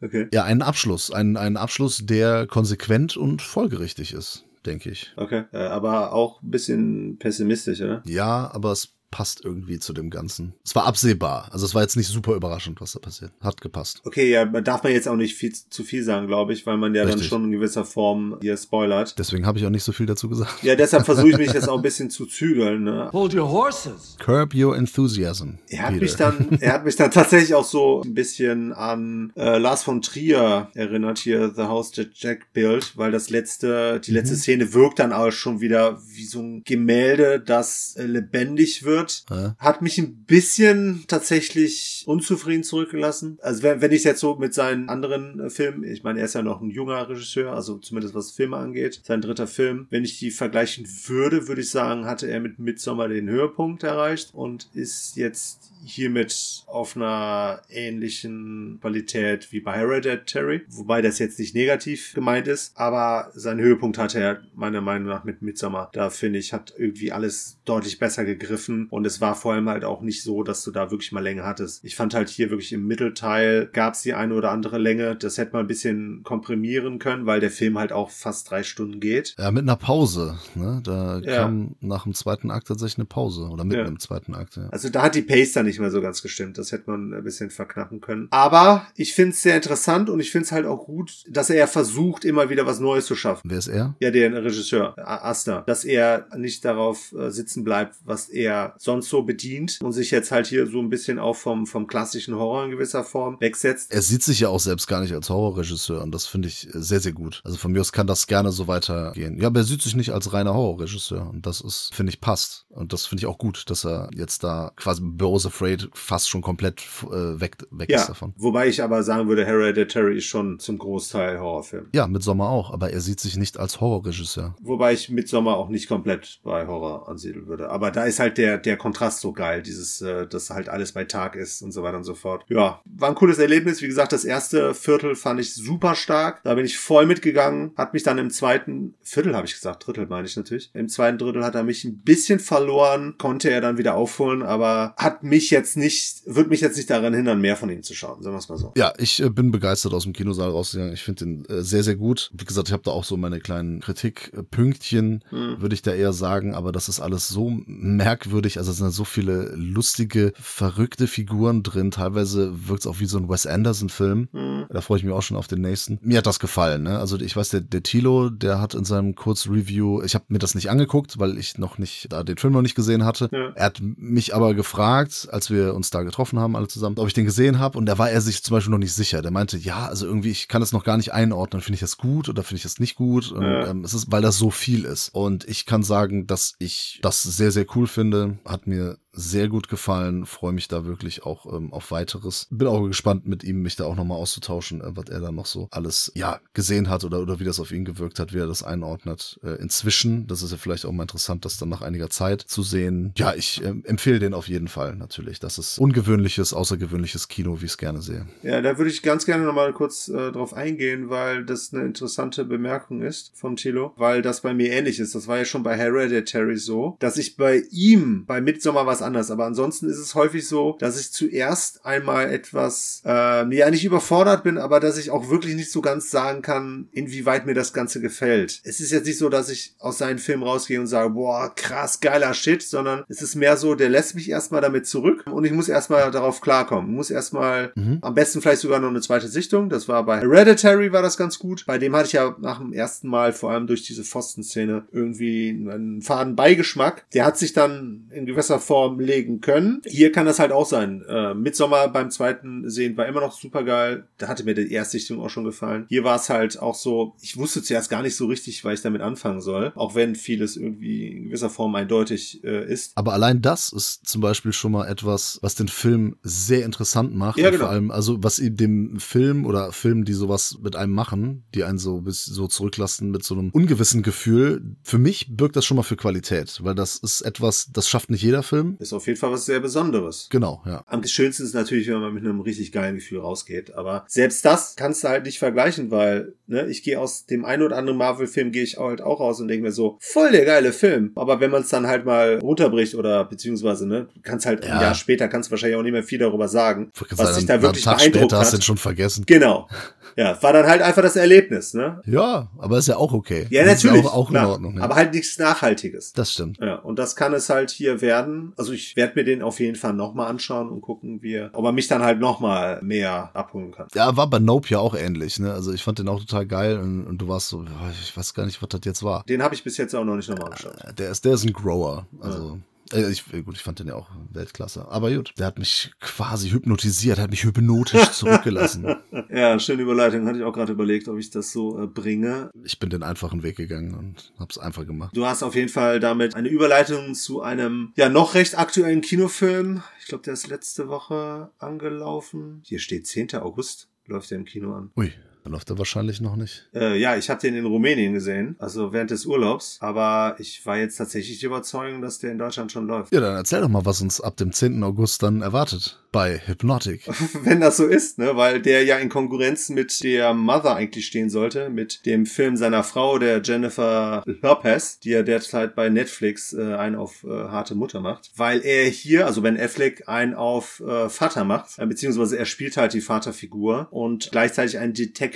Okay. ja, einen Abschluss, einen, einen Abschluss, der konsequent und folgerichtig ist, denke ich. Okay. Äh, aber auch ein bisschen pessimistisch, oder? Ja, aber es passt irgendwie zu dem Ganzen. Es war absehbar. Also es war jetzt nicht super überraschend, was da passiert. Hat gepasst. Okay, ja, darf man jetzt auch nicht viel zu viel sagen, glaube ich, weil man ja Richtig. dann schon in gewisser Form hier spoilert. Deswegen habe ich auch nicht so viel dazu gesagt. Ja, deshalb versuche ich mich jetzt auch ein bisschen zu zügeln. Ne? Hold your horses. Curb Your Enthusiasm. Er hat Peter. mich dann, er hat mich dann tatsächlich auch so ein bisschen an äh, Lars von Trier erinnert hier The House That Jack Built, weil das letzte, die letzte Szene wirkt dann auch schon wieder wie so ein Gemälde, das äh, lebendig wird. Ja. Hat mich ein bisschen tatsächlich unzufrieden zurückgelassen. Also wenn, wenn ich jetzt so mit seinen anderen äh, Filmen, ich meine, er ist ja noch ein junger Regisseur, also zumindest was Filme angeht, sein dritter Film, wenn ich die vergleichen würde, würde ich sagen, hatte er mit Midsommar den Höhepunkt erreicht und ist jetzt hiermit auf einer ähnlichen Qualität wie bei Hereditary, wobei das jetzt nicht negativ gemeint ist, aber sein Höhepunkt hatte er meiner Meinung nach mit Midsommar. Da finde ich, hat irgendwie alles deutlich besser gegriffen und es war vor allem halt auch nicht so, dass du da wirklich mal Länge hattest. Ich fand halt hier wirklich im Mittelteil gab es die eine oder andere Länge, das hätte man ein bisschen komprimieren können, weil der Film halt auch fast drei Stunden geht. Ja, mit einer Pause. Ne? Da Ja. kam nach dem zweiten Akt tatsächlich eine Pause. Oder mitten Ja. im zweiten Akt, ja. Also da hat die Pace dann nicht mehr so ganz gestimmt. Das hätte man ein bisschen verknappen können. Aber ich finde es sehr interessant und ich finde es halt auch gut, dass er versucht, immer wieder was Neues zu schaffen. Wer ist er? Ja, der Regisseur, Asta, dass er nicht darauf äh, sitzen bleibt, was er sonst so bedient und sich jetzt halt hier so ein bisschen auch vom, vom klassischen Horror in gewisser Form wegsetzt. Er sieht sich ja auch selbst gar nicht als Horrorregisseur und das finde ich sehr, sehr gut. Also von mir aus kann das gerne so weitergehen. Ja, aber er sieht sich nicht als reiner Horrorregisseur und das ist, finde ich, passt. Und das finde ich auch gut, dass er jetzt da quasi Bears Afraid fast schon komplett äh, weg, weg ist Ja, davon. wobei ich aber sagen würde, Hereditary ist schon zum Großteil Horrorfilm. Ja, mit Sommer auch, aber er sieht sich nicht als Horrorregisseur. Wobei ich Midsommar auch nicht komplett bei Horror ansiedeln würde. Aber da ist halt der, der Kontrast so geil, dieses, äh, dass halt alles bei Tag ist und so weiter und so fort. Ja, war ein cooles Erlebnis. Wie gesagt, das erste Viertel fand ich super stark. Da bin ich voll mitgegangen. Hat mich dann im zweiten Viertel, habe ich gesagt, Drittel meine ich natürlich. Im zweiten Drittel hat er mich ein bisschen verloren, konnte er dann wieder aufholen, aber hat mich jetzt nicht, wird mich jetzt nicht daran hindern, mehr von ihm zu schauen. Sagen wir es mal so. Ja, ich äh, bin begeistert aus dem Kinosaal rausgegangen. Ich finde den äh, sehr, sehr gut. Wie gesagt, ich habe da auch so meine kleinen Kritikpünktchen, Hm. würde ich da eher sagen, aber das ist alles so merkwürdig. Also es sind so viele lustige, verrückte Figuren drin. Teilweise wirkt es auch wie so ein Wes Anderson-Film. Hm. Da freue ich mich auch schon auf den nächsten. Mir hat das gefallen. Ne? Also ich weiß, der, der Tilo, der hat in seinem Kurzreview, ich habe mir das nicht angeguckt, weil ich noch nicht, da den Film noch nicht gesehen hatte. Ja. Er hat mich aber gefragt, als wir uns da getroffen haben, alle zusammen, ob ich den gesehen habe. Und da war er sich zum Beispiel noch nicht sicher. Der meinte, ja, also irgendwie, ich kann das noch gar nicht einordnen. Finde ich das gut oder finde ich das nicht gut? Und, Ja. ähm, es ist, weil das so viel ist. Und ich kann sagen, dass ich das sehr, sehr cool finde. Hat mir sehr gut gefallen. Freue mich da wirklich auch ähm, auf weiteres. Bin auch gespannt, mit ihm mich da auch nochmal auszutauschen, äh, was er da noch so alles ja gesehen hat oder, oder wie das auf ihn gewirkt hat, wie er das einordnet. Äh, inzwischen, das ist ja vielleicht auch mal interessant, das dann nach einiger Zeit zu sehen. Ja, ich ähm, empfehle den auf jeden Fall natürlich. Das ist ungewöhnliches, außergewöhnliches Kino, wie ich es gerne sehe. Ja, da würde ich ganz gerne nochmal kurz äh, drauf eingehen, weil das eine interessante Bemerkung ist vom Thilo, weil das bei mir ähnlich ist. Das war ja schon bei Hereditary so, dass ich bei ihm, bei Midsommar was anders, aber ansonsten ist es häufig so, dass ich zuerst einmal etwas, äh, ja nicht überfordert bin, aber dass ich auch wirklich nicht so ganz sagen kann, inwieweit mir das Ganze gefällt. Es ist jetzt nicht so, dass ich aus seinen Filmen rausgehe und sage, boah, krass, geiler Shit, sondern es ist mehr so, der lässt mich erstmal damit zurück und ich muss erstmal darauf klarkommen. Ich muss erstmal am besten vielleicht sogar noch eine zweite Sichtung. Das war bei Hereditary war das ganz gut. Bei dem hatte ich ja nach dem ersten Mal vor allem durch diese Pfosten-Szene irgendwie einen faden Beigeschmack. Der hat sich dann in gewisser Form legen können. Hier kann das halt auch sein. Äh, Midsommar beim zweiten Sehen war immer noch super geil. Da hatte mir die Erstsichtung auch schon gefallen. Hier war es halt auch so, ich wusste zuerst gar nicht so richtig, weil ich damit anfangen soll. Auch wenn vieles irgendwie in gewisser Form eindeutig äh, ist. Aber allein das ist zum Beispiel schon mal etwas, was den Film sehr interessant macht. Ja, genau. Vor allem, also was dem Film oder Filmen, die sowas mit einem machen, die einen so bis so zurücklassen mit so einem ungewissen Gefühl. Für mich birgt das schon mal für Qualität, weil das ist etwas, das schafft nicht jeder Film. Ist auf jeden Fall was sehr Besonderes. Genau, ja. Am schönsten ist natürlich, wenn man mit einem richtig geilen Gefühl rausgeht. Aber selbst das kannst du halt nicht vergleichen, weil ne, ich gehe aus dem einen oder anderen Marvel-Film gehe ich halt auch raus und denke mir so, voll der geile Film. Aber wenn man es dann halt mal runterbricht oder beziehungsweise, ne, kannst halt Ja. ein Jahr später kannst du wahrscheinlich auch nicht mehr viel darüber sagen, was sagen, dich da wirklich Tag beeindruckt später hast du hat. schon vergessen. Genau. Ja, war dann halt einfach das Erlebnis, ne? Ja, aber ist ja auch okay. Ja, Das ist natürlich. Auch, auch in. Ordnung. Ja. Aber halt nichts Nachhaltiges. das stimmt. Ja, und das kann es halt hier werden. Also Also ich werde mir den auf jeden Fall nochmal anschauen und gucken, wie ob er mich dann halt nochmal mehr abholen kann. Ja, war bei Nope ja auch ähnlich, ne? Also ich fand den auch total geil und, und du warst so, ich weiß gar nicht, was das jetzt war. Den habe ich bis jetzt auch noch nicht nochmal angeschaut. Der ist, der ist ein Grower. Also. Äh, Ich, gut, ich fand den ja auch Weltklasse. Aber gut, der hat mich quasi hypnotisiert, hat mich hypnotisch zurückgelassen. Ja, schöne Überleitung. Hatte ich auch gerade überlegt, ob ich das so äh, bringe. Ich bin den einfachen Weg gegangen und hab's einfach gemacht. Du hast auf jeden Fall damit eine Überleitung zu einem ja noch recht aktuellen Kinofilm. Ich glaube, der ist letzte Woche angelaufen. Hier steht 10. August, läuft der im Kino an. Ui, läuft er wahrscheinlich noch nicht. Äh, ja, ich habe den in Rumänien gesehen, also während des Urlaubs. Aber ich war jetzt tatsächlich die Überzeugung, dass der in Deutschland schon läuft. Ja, dann erzähl doch mal, was uns ab dem 10. August dann erwartet. Bei Hypnotic. Wenn das so ist, ne, weil der ja in Konkurrenz mit der Mother eigentlich stehen sollte, mit dem Film seiner Frau, der Jennifer Lopez, die ja derzeit bei Netflix äh, einen auf äh, harte Mutter macht, weil er hier, also Ben Affleck, einen auf äh, Vater macht, äh, beziehungsweise er spielt halt die Vaterfigur und gleichzeitig ein Detective.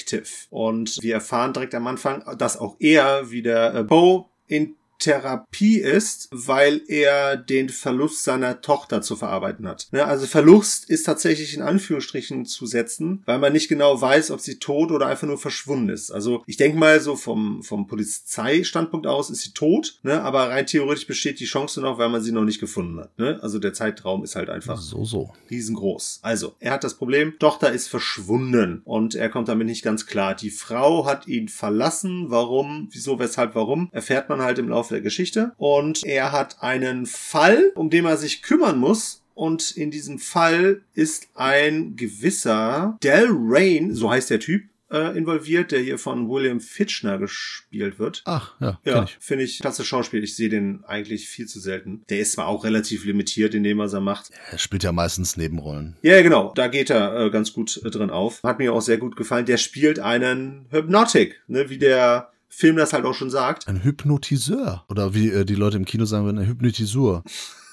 Und wir erfahren direkt am Anfang, dass auch er, wie der äh, Bo, in Therapie ist, weil er den Verlust seiner Tochter zu verarbeiten hat. Ne, also Verlust ist tatsächlich in Anführungsstrichen zu setzen, weil man nicht genau weiß, ob sie tot oder einfach nur verschwunden ist. Also ich denke mal so vom, vom Polizeistandpunkt aus ist sie tot, ne, aber rein theoretisch besteht die Chance noch, weil man sie noch nicht gefunden hat. Ne? Also der Zeitraum ist halt einfach So, so. riesengroß. Also, er hat das Problem, Tochter ist verschwunden und er kommt damit nicht ganz klar. Die Frau hat ihn verlassen. Warum, wieso, weshalb, warum, erfährt man halt im Laufe der Geschichte. Und er hat einen Fall, um den er sich kümmern muss. Und in diesem Fall ist ein gewisser Del Rain, so heißt der Typ, äh, involviert, der hier von William Fitchner gespielt wird. Ach, ja, Ja, ich. finde ich klasse Schauspiel. Ich sehe den eigentlich viel zu selten. Der ist zwar auch relativ limitiert in dem, was er macht. Er spielt ja meistens Nebenrollen. Ja, genau. Da geht er äh, ganz gut äh, drin auf. Hat mir auch sehr gut gefallen. Der spielt einen Hypnotic, ne, wie der Film das halt auch schon sagt. Ein Hypnotiseur. Oder wie äh, die Leute im Kino sagen würden, eine Hypnotisur.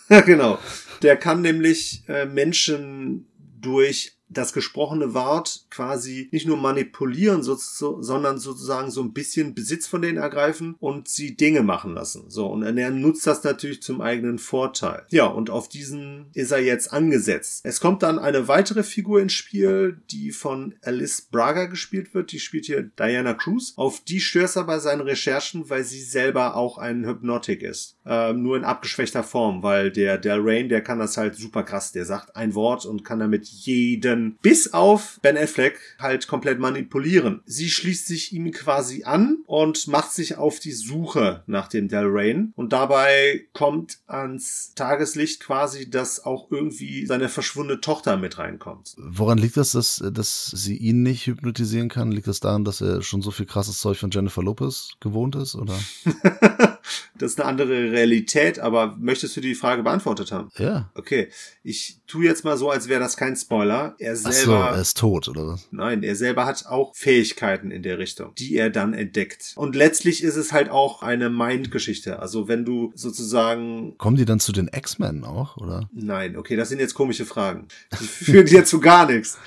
Ja, genau. Der kann nämlich äh, Menschen durch das gesprochene Wort quasi nicht nur manipulieren, so, so, sondern sozusagen so ein bisschen Besitz von denen ergreifen und sie Dinge machen lassen. So, und er nutzt das natürlich zum eigenen Vorteil. Ja, und auf diesen ist er jetzt angesetzt. Es kommt dann eine weitere Figur ins Spiel, die von Alice Braga gespielt wird. Die spielt hier Diana Cruz. Auf die stößt er bei seinen Recherchen, weil sie selber auch ein Hypnotic ist. Ähm, nur in abgeschwächter Form, weil der Del Rain, der kann das halt super krass. Der sagt ein Wort und kann damit jeden bis auf Ben Affleck halt komplett manipulieren. Sie schließt sich ihm quasi an und macht sich auf die Suche nach dem Del Rain. Und dabei kommt ans Tageslicht quasi, dass auch irgendwie seine verschwundene Tochter mit reinkommt. Woran liegt das, dass, dass sie ihn nicht hypnotisieren kann? Liegt das daran, dass er schon so viel krasses Zeug von Jennifer Lopez gewohnt ist? Oder? das ist eine andere Realität, aber möchtest du die Frage beantwortet haben? Ja. Okay, ich tue jetzt mal so, als wäre das kein Spoiler. Er Ach so, selber er ist tot, oder was? Nein, er selber hat auch Fähigkeiten in der Richtung, die er dann entdeckt. Und letztlich ist es halt auch eine Mind-Geschichte. Also wenn du sozusagen Kommen die dann zu den X-Men auch, oder? Nein, okay, das sind jetzt komische Fragen. Die führen dir zu gar nichts.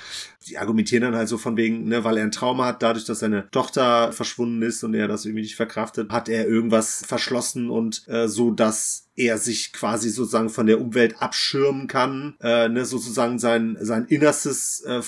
Die argumentieren dann halt so von wegen, ne, weil er ein Trauma hat, dadurch, dass seine Tochter verschwunden ist und er das irgendwie nicht verkraftet, hat er irgendwas verschlossen und äh, so, dass er sich quasi sozusagen von der Umwelt abschirmen kann, äh, ne, sozusagen sein, sein Innerstes äh,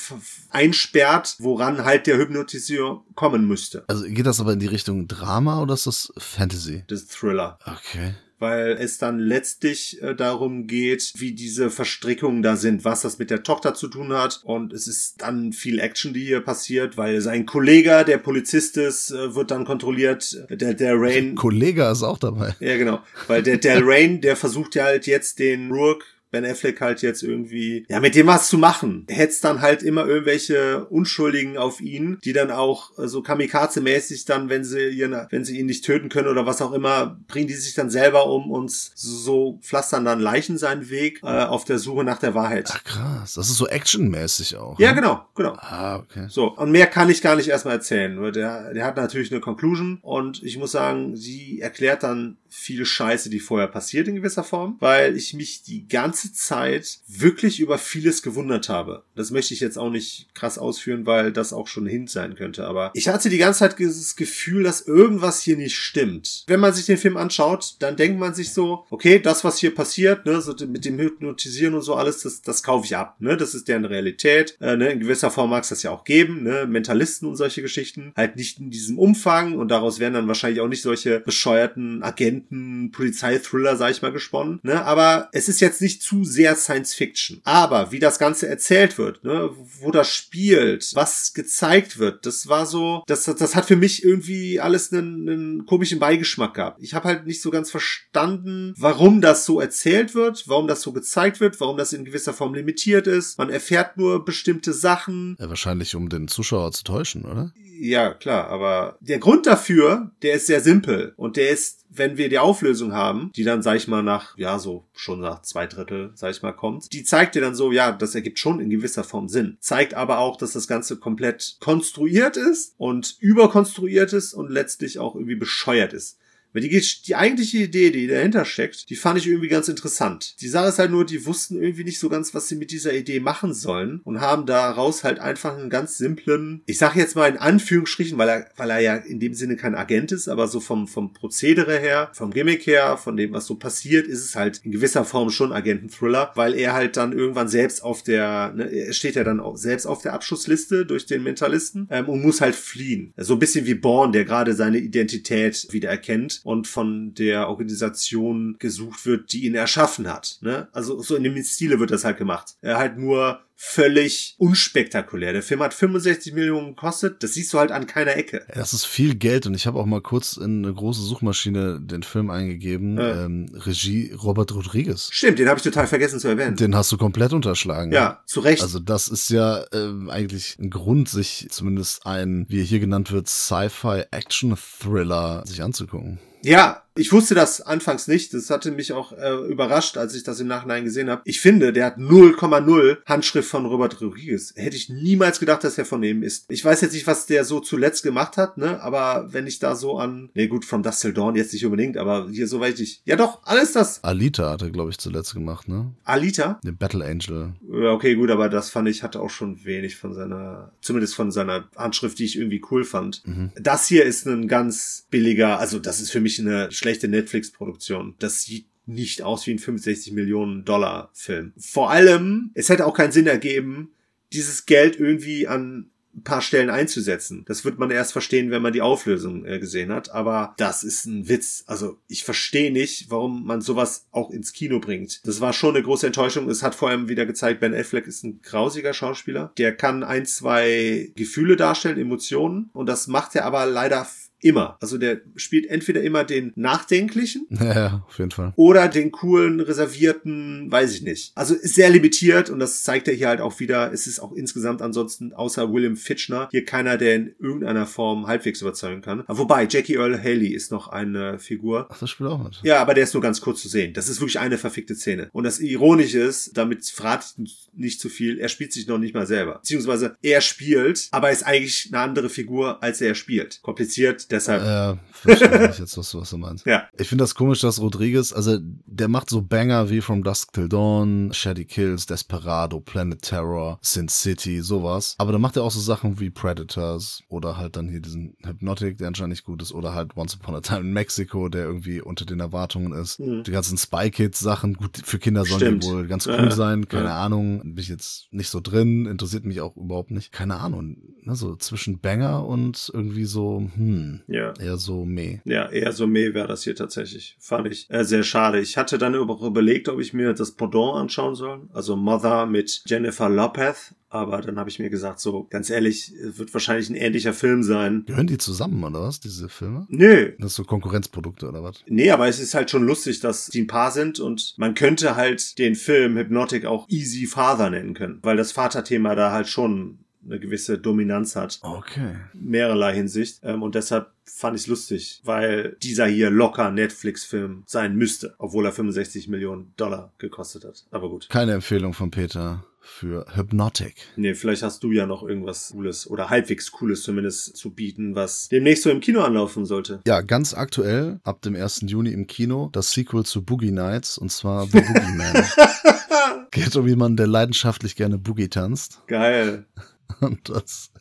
einsperrt, woran halt der Hypnotiseur kommen müsste. Also geht das aber in die Richtung Drama oder ist das Fantasy? Das Thriller. Okay. Weil es dann letztlich äh, darum geht, wie diese Verstrickungen da sind, was das mit der Tochter zu tun hat. Und es ist dann viel Action, die hier passiert, weil sein Kollege, der Polizist ist, äh, wird dann kontrolliert. Der, der Rain. Kollega ist auch dabei. Ja, genau. Weil der Del Rain, der versucht ja halt jetzt den Rourke Ben Affleck halt jetzt irgendwie, ja, mit dem was zu machen. Er hetzt dann halt immer irgendwelche Unschuldigen auf ihn, die dann auch äh, so Kamikaze-mäßig dann, wenn sie ihren, wenn sie ihn nicht töten können oder was auch immer, bringen die sich dann selber um und so pflastern dann Leichen seinen Weg äh, auf der Suche nach der Wahrheit. Ach krass, das ist so actionmäßig auch. Ja, ne? genau, genau. Ah, okay. So, und mehr kann ich gar nicht erstmal erzählen. weil Der, der hat natürlich eine Conclusion und ich muss sagen, sie erklärt dann viel Scheiße, die vorher passiert in gewisser Form, weil ich mich die ganze ganze Zeit wirklich über vieles gewundert habe. Das möchte ich jetzt auch nicht krass ausführen, weil das auch schon ein Hint sein könnte. Aber ich hatte die ganze Zeit das Gefühl, dass irgendwas hier nicht stimmt. Wenn man sich den Film anschaut, dann denkt man sich so, okay, das, was hier passiert, ne, so mit dem Hypnotisieren und so alles, das, das kaufe ich ab. Ne? Das ist deren Realität. Äh, ne? In gewisser Form mag es das ja auch geben, ne? Mentalisten und solche Geschichten. Halt nicht in diesem Umfang und daraus werden dann wahrscheinlich auch nicht solche bescheuerten Agenten, Polizeithriller, sag ich mal, gesponnen. Ne? Aber es ist jetzt nicht zu sehr Science Fiction. Aber wie das Ganze erzählt wird, ne? wo das spielt, was gezeigt wird, das war so, das, das hat für mich irgendwie alles einen, einen komischen Beigeschmack gehabt. Ich habe halt nicht so ganz verstanden, warum das so erzählt wird, warum das so gezeigt wird, warum das in gewisser Form limitiert ist. Man erfährt nur bestimmte Sachen. Ja, wahrscheinlich, um den Zuschauer zu täuschen, oder? Ja, klar, aber der Grund dafür, der ist sehr simpel und der ist, wenn wir die Auflösung haben, die dann, sag ich mal, nach, ja, so schon nach zwei Drittel, sag ich mal, kommt, die zeigt dir dann so, ja, das ergibt schon in gewisser Form Sinn. Zeigt aber auch, dass das Ganze komplett konstruiert ist und überkonstruiert ist und letztlich auch irgendwie bescheuert ist. Weil die, die eigentliche Idee, die dahinter steckt, die fand ich irgendwie ganz interessant. Die Sache ist halt nur, die wussten irgendwie nicht so ganz, was sie mit dieser Idee machen sollen und haben daraus halt einfach einen ganz simplen, ich sag jetzt mal in Anführungsstrichen, weil er, weil er ja in dem Sinne kein Agent ist, aber so vom, vom Prozedere her, vom Gimmick her, von dem, was so passiert, ist es halt in gewisser Form schon Agenten-Thriller, weil er halt dann irgendwann selbst auf der, ne, er steht ja dann auch selbst auf der Abschussliste durch den Mentalisten ähm, und muss halt fliehen. So ein bisschen wie Born, der gerade seine Identität wieder erkennt und von der Organisation gesucht wird, die ihn erschaffen hat. Ne? Also so in dem Stile wird das halt gemacht. Er halt nur völlig unspektakulär. Der Film hat 65 Millionen gekostet. Das siehst du halt an keiner Ecke. Das ist viel Geld und ich habe auch mal kurz in eine große Suchmaschine den Film eingegeben. Ja. Ähm, Regie Robert Rodriguez. Stimmt, den habe ich total vergessen zu erwähnen. Den hast du komplett unterschlagen. ja, zu Recht. Also das ist ja ähm, eigentlich ein Grund, sich zumindest ein, wie er hier genannt wird, Sci-Fi-Action-Thriller sich anzugucken. Ja, ich wusste das anfangs nicht. Das hatte mich auch äh, überrascht, als ich das im Nachhinein gesehen habe. Ich finde, der hat 0,0 Handschrift von Robert Rodriguez. Hätte ich niemals gedacht, dass er von ihm ist. Ich weiß jetzt nicht, was der so zuletzt gemacht hat, ne? Aber wenn ich da so an, ne gut, From Dust Till Dawn jetzt nicht unbedingt, aber hier so weit ich, ja doch, alles das. Alita hat er, glaube ich, zuletzt gemacht, ne? Alita? Den Battle Angel. Ja, okay, gut, aber das fand ich, hatte auch schon wenig von seiner, zumindest von seiner Handschrift, die ich irgendwie cool fand. Das hier ist ein ganz billiger, also das ist für mich eine schlechte Netflix-Produktion. Das sieht nicht aus wie ein 65 Millionen Dollar Film. Vor allem, es hätte auch keinen Sinn ergeben, dieses Geld irgendwie an ein paar Stellen einzusetzen. Das wird man erst verstehen, wenn man die Auflösung äh, gesehen hat. Aber das ist ein Witz. Also ich verstehe nicht, warum man sowas auch ins Kino bringt. Das war schon eine große Enttäuschung. Es hat vor allem wieder gezeigt, Ben Affleck ist ein grausiger Schauspieler. Der kann ein, zwei Gefühle darstellen, Emotionen. Und das macht er aber leider immer. Also der spielt entweder immer den nachdenklichen Ja, auf jeden Fall. oder den coolen, reservierten, weiß ich nicht. Also ist sehr limitiert und das zeigt er hier halt auch wieder. Es ist auch insgesamt ansonsten außer William Fitchner hier keiner, der in irgendeiner Form halbwegs überzeugen kann. Aber wobei, Jackie Earl Haley ist noch eine Figur. Ach, das spielt auch mit. Ja, aber der ist nur ganz kurz zu sehen. Das ist wirklich eine verfickte Szene. Und das Ironische ist, damit verrate ich nicht zu viel, er spielt sich noch nicht mal selber. Beziehungsweise er spielt, aber ist eigentlich eine andere Figur, als er spielt. Kompliziert, deshalb. Ja, verstehe ich jetzt, was, du- was du meinst. Ja. Ich finde das komisch, dass Rodriguez, also der macht so Banger wie From Dusk Till Dawn, Shady Kills, Desperado, Planet Terror, Sin City, sowas. Aber dann macht er auch so Sachen wie Predators oder halt dann hier diesen Hypnotic, der anscheinend nicht gut ist, oder halt Once Upon a Time in Mexico, der irgendwie unter den Erwartungen ist. Die ganzen Spy Kids Sachen, gut, für Kinder sollen Stimmt. die wohl ganz cool ja. sein, keine Ja. Ahnung. Bin ich jetzt nicht so drin, interessiert mich auch überhaupt nicht. Keine Ahnung. Ne, so zwischen Banger und irgendwie so, hm, Ja. eher so meh. Ja, eher so meh wäre das hier tatsächlich. Fand ich äh, sehr schade. Ich hatte dann auch überlegt, ob ich mir das Pendant anschauen soll. Also Mother mit Jennifer Lopez. Aber dann habe ich mir gesagt, so ganz ehrlich, es wird wahrscheinlich ein ähnlicher Film sein. Gehören die zusammen, oder was, diese Filme? Nö. Das ist so Konkurrenzprodukte, oder was? Nee, aber es ist halt schon lustig, dass die ein Paar sind und man könnte halt den Film Hypnotic auch Easy Father nennen können, weil das Vaterthema da halt schon eine gewisse Dominanz hat. Okay. mehrerlei Hinsicht. Ähm, und deshalb fand ich es lustig, weil dieser hier locker Netflix-Film sein müsste, obwohl er 65 Millionen Dollar gekostet hat. Aber gut. Keine Empfehlung von Peter für Hypnotic. Nee, vielleicht hast du ja noch irgendwas Cooles oder halbwegs Cooles zumindest zu bieten, was demnächst so im Kino anlaufen sollte. Ja, ganz aktuell, ab dem 1. Juni im Kino, das Sequel zu Boogie Nights, und zwar The Boogeyman. Geht um jemanden, der leidenschaftlich gerne Boogie tanzt. Geil. Und das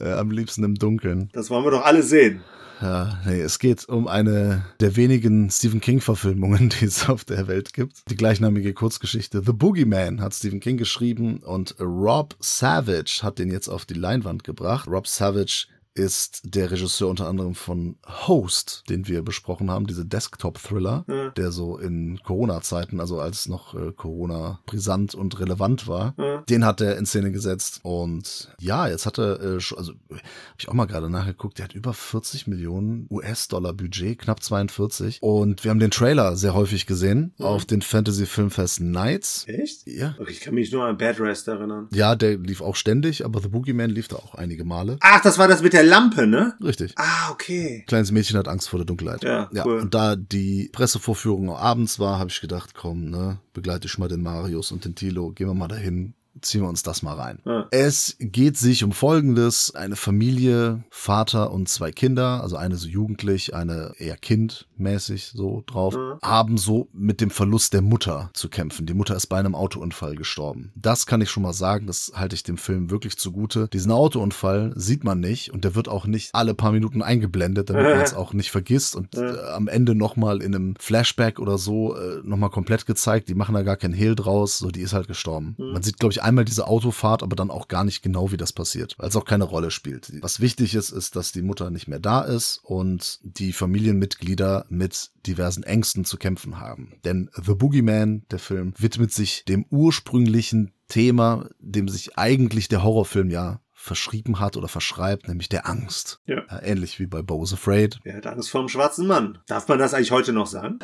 äh, am liebsten im Dunkeln. Das wollen wir doch alle sehen. Ja, nee, es geht um eine der wenigen Stephen King-Verfilmungen, die es auf der Welt gibt. Die gleichnamige Kurzgeschichte The Boogeyman hat Stephen King geschrieben und Rob Savage hat den jetzt auf die Leinwand gebracht. Rob Savage ist der Regisseur unter anderem von Host, den wir besprochen haben, diese Desktop-Thriller, Ja. der so in Corona-Zeiten, also als noch äh, Corona brisant und relevant war, Ja. den hat er in Szene gesetzt. Und ja, jetzt hat er, äh, also habe ich auch mal gerade nachgeguckt, der hat über 40 Millionen US-Dollar Budget, knapp 42. Und wir haben den Trailer sehr häufig gesehen auf den Fantasy Filmfest Nights. Echt? Ja. Okay, ich kann mich nur an Bad Rest erinnern. Ja, der lief auch ständig, aber The Boogeyman lief da auch einige Male. Ach, das war das mit der Lampe, ne? Richtig. Ah, okay. Kleines Mädchen hat Angst vor der Dunkelheit. Ja, ja cool. Und da die Pressevorführung abends war, habe ich gedacht, komm, ne, begleite ich mal den Marius und den Tilo, gehen wir mal dahin, ziehen wir uns das mal rein. Ja. Es geht sich um Folgendes. Eine Familie, Vater und zwei Kinder, also eine so jugendlich, eine eher kindmäßig so drauf, Mhm. haben so mit dem Verlust der Mutter zu kämpfen. Die Mutter ist bei einem Autounfall gestorben. Das kann ich schon mal sagen, das halte ich dem Film wirklich zugute. Diesen Autounfall sieht man nicht und der wird auch nicht alle paar Minuten eingeblendet, damit man es auch nicht vergisst und äh, am Ende nochmal in einem Flashback oder so äh, nochmal komplett gezeigt. Die machen da gar keinen Hehl draus, so die ist halt gestorben. Man sieht, glaube ich, einmal diese Autofahrt, aber dann auch gar nicht genau, wie das passiert, weil es auch keine Rolle spielt. Was wichtig ist, ist, dass die Mutter nicht mehr da ist und die Familienmitglieder mit diversen Ängsten zu kämpfen haben. Denn The Boogeyman, der Film, widmet sich dem ursprünglichen Thema, dem sich eigentlich der Horrorfilm ja verschrieben hat oder verschreibt, nämlich der Angst. Ja. Ja, ähnlich wie bei Bo's Afraid. Wer hat Angst vor dem schwarzen Mann? Darf man das eigentlich heute noch sagen?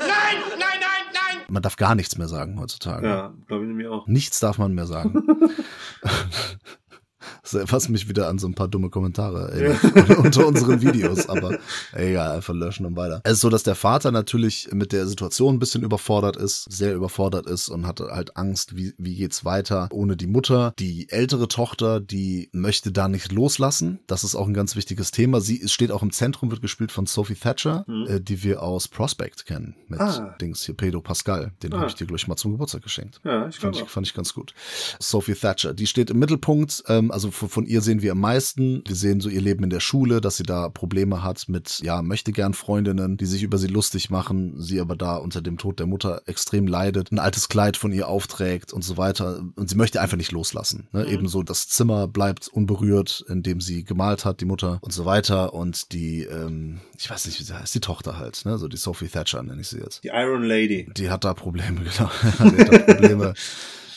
Man darf gar nichts mehr sagen heutzutage. Ja, glaube ich nämlich auch. Nichts darf man mehr sagen. Was mich wieder an so ein paar dumme Kommentare erinnert unter unseren Videos, aber egal, einfach löschen und weiter. Es ist so, dass der Vater natürlich mit der Situation ein bisschen überfordert ist, sehr überfordert ist und hat halt Angst, wie, wie geht's weiter ohne die Mutter. Die ältere Tochter, die möchte da nicht loslassen. Das ist auch ein ganz wichtiges Thema. Sie steht auch im Zentrum, wird gespielt von Sophie Thatcher, äh, die wir aus Prospect kennen. Mit Ah. Dings hier, Pedro Pascal. Den Ah. habe ich dir, glaube ich, mal zum Geburtstag geschenkt. Ja, ich Fand glaube ich, fand ich ganz gut. Sophie Thatcher, die steht im Mittelpunkt. Ähm, also von, von ihr sehen wir am meisten. Wir sehen so ihr Leben in der Schule, dass sie da Probleme hat mit, ja, möchte gern Freundinnen, die sich über sie lustig machen. Sie aber da unter dem Tod der Mutter extrem leidet, ein altes Kleid von ihr aufträgt und so weiter. Und sie möchte einfach nicht loslassen. Ne? Ebenso das Zimmer bleibt unberührt, in dem sie gemalt hat, die Mutter und so weiter. Und die, ähm, ich weiß nicht, wie sie heißt, die Tochter halt, ne? So die Sophie Thatcher nenne ich sie jetzt. Die Iron Lady. Die hat da Probleme, genau. die hat da Probleme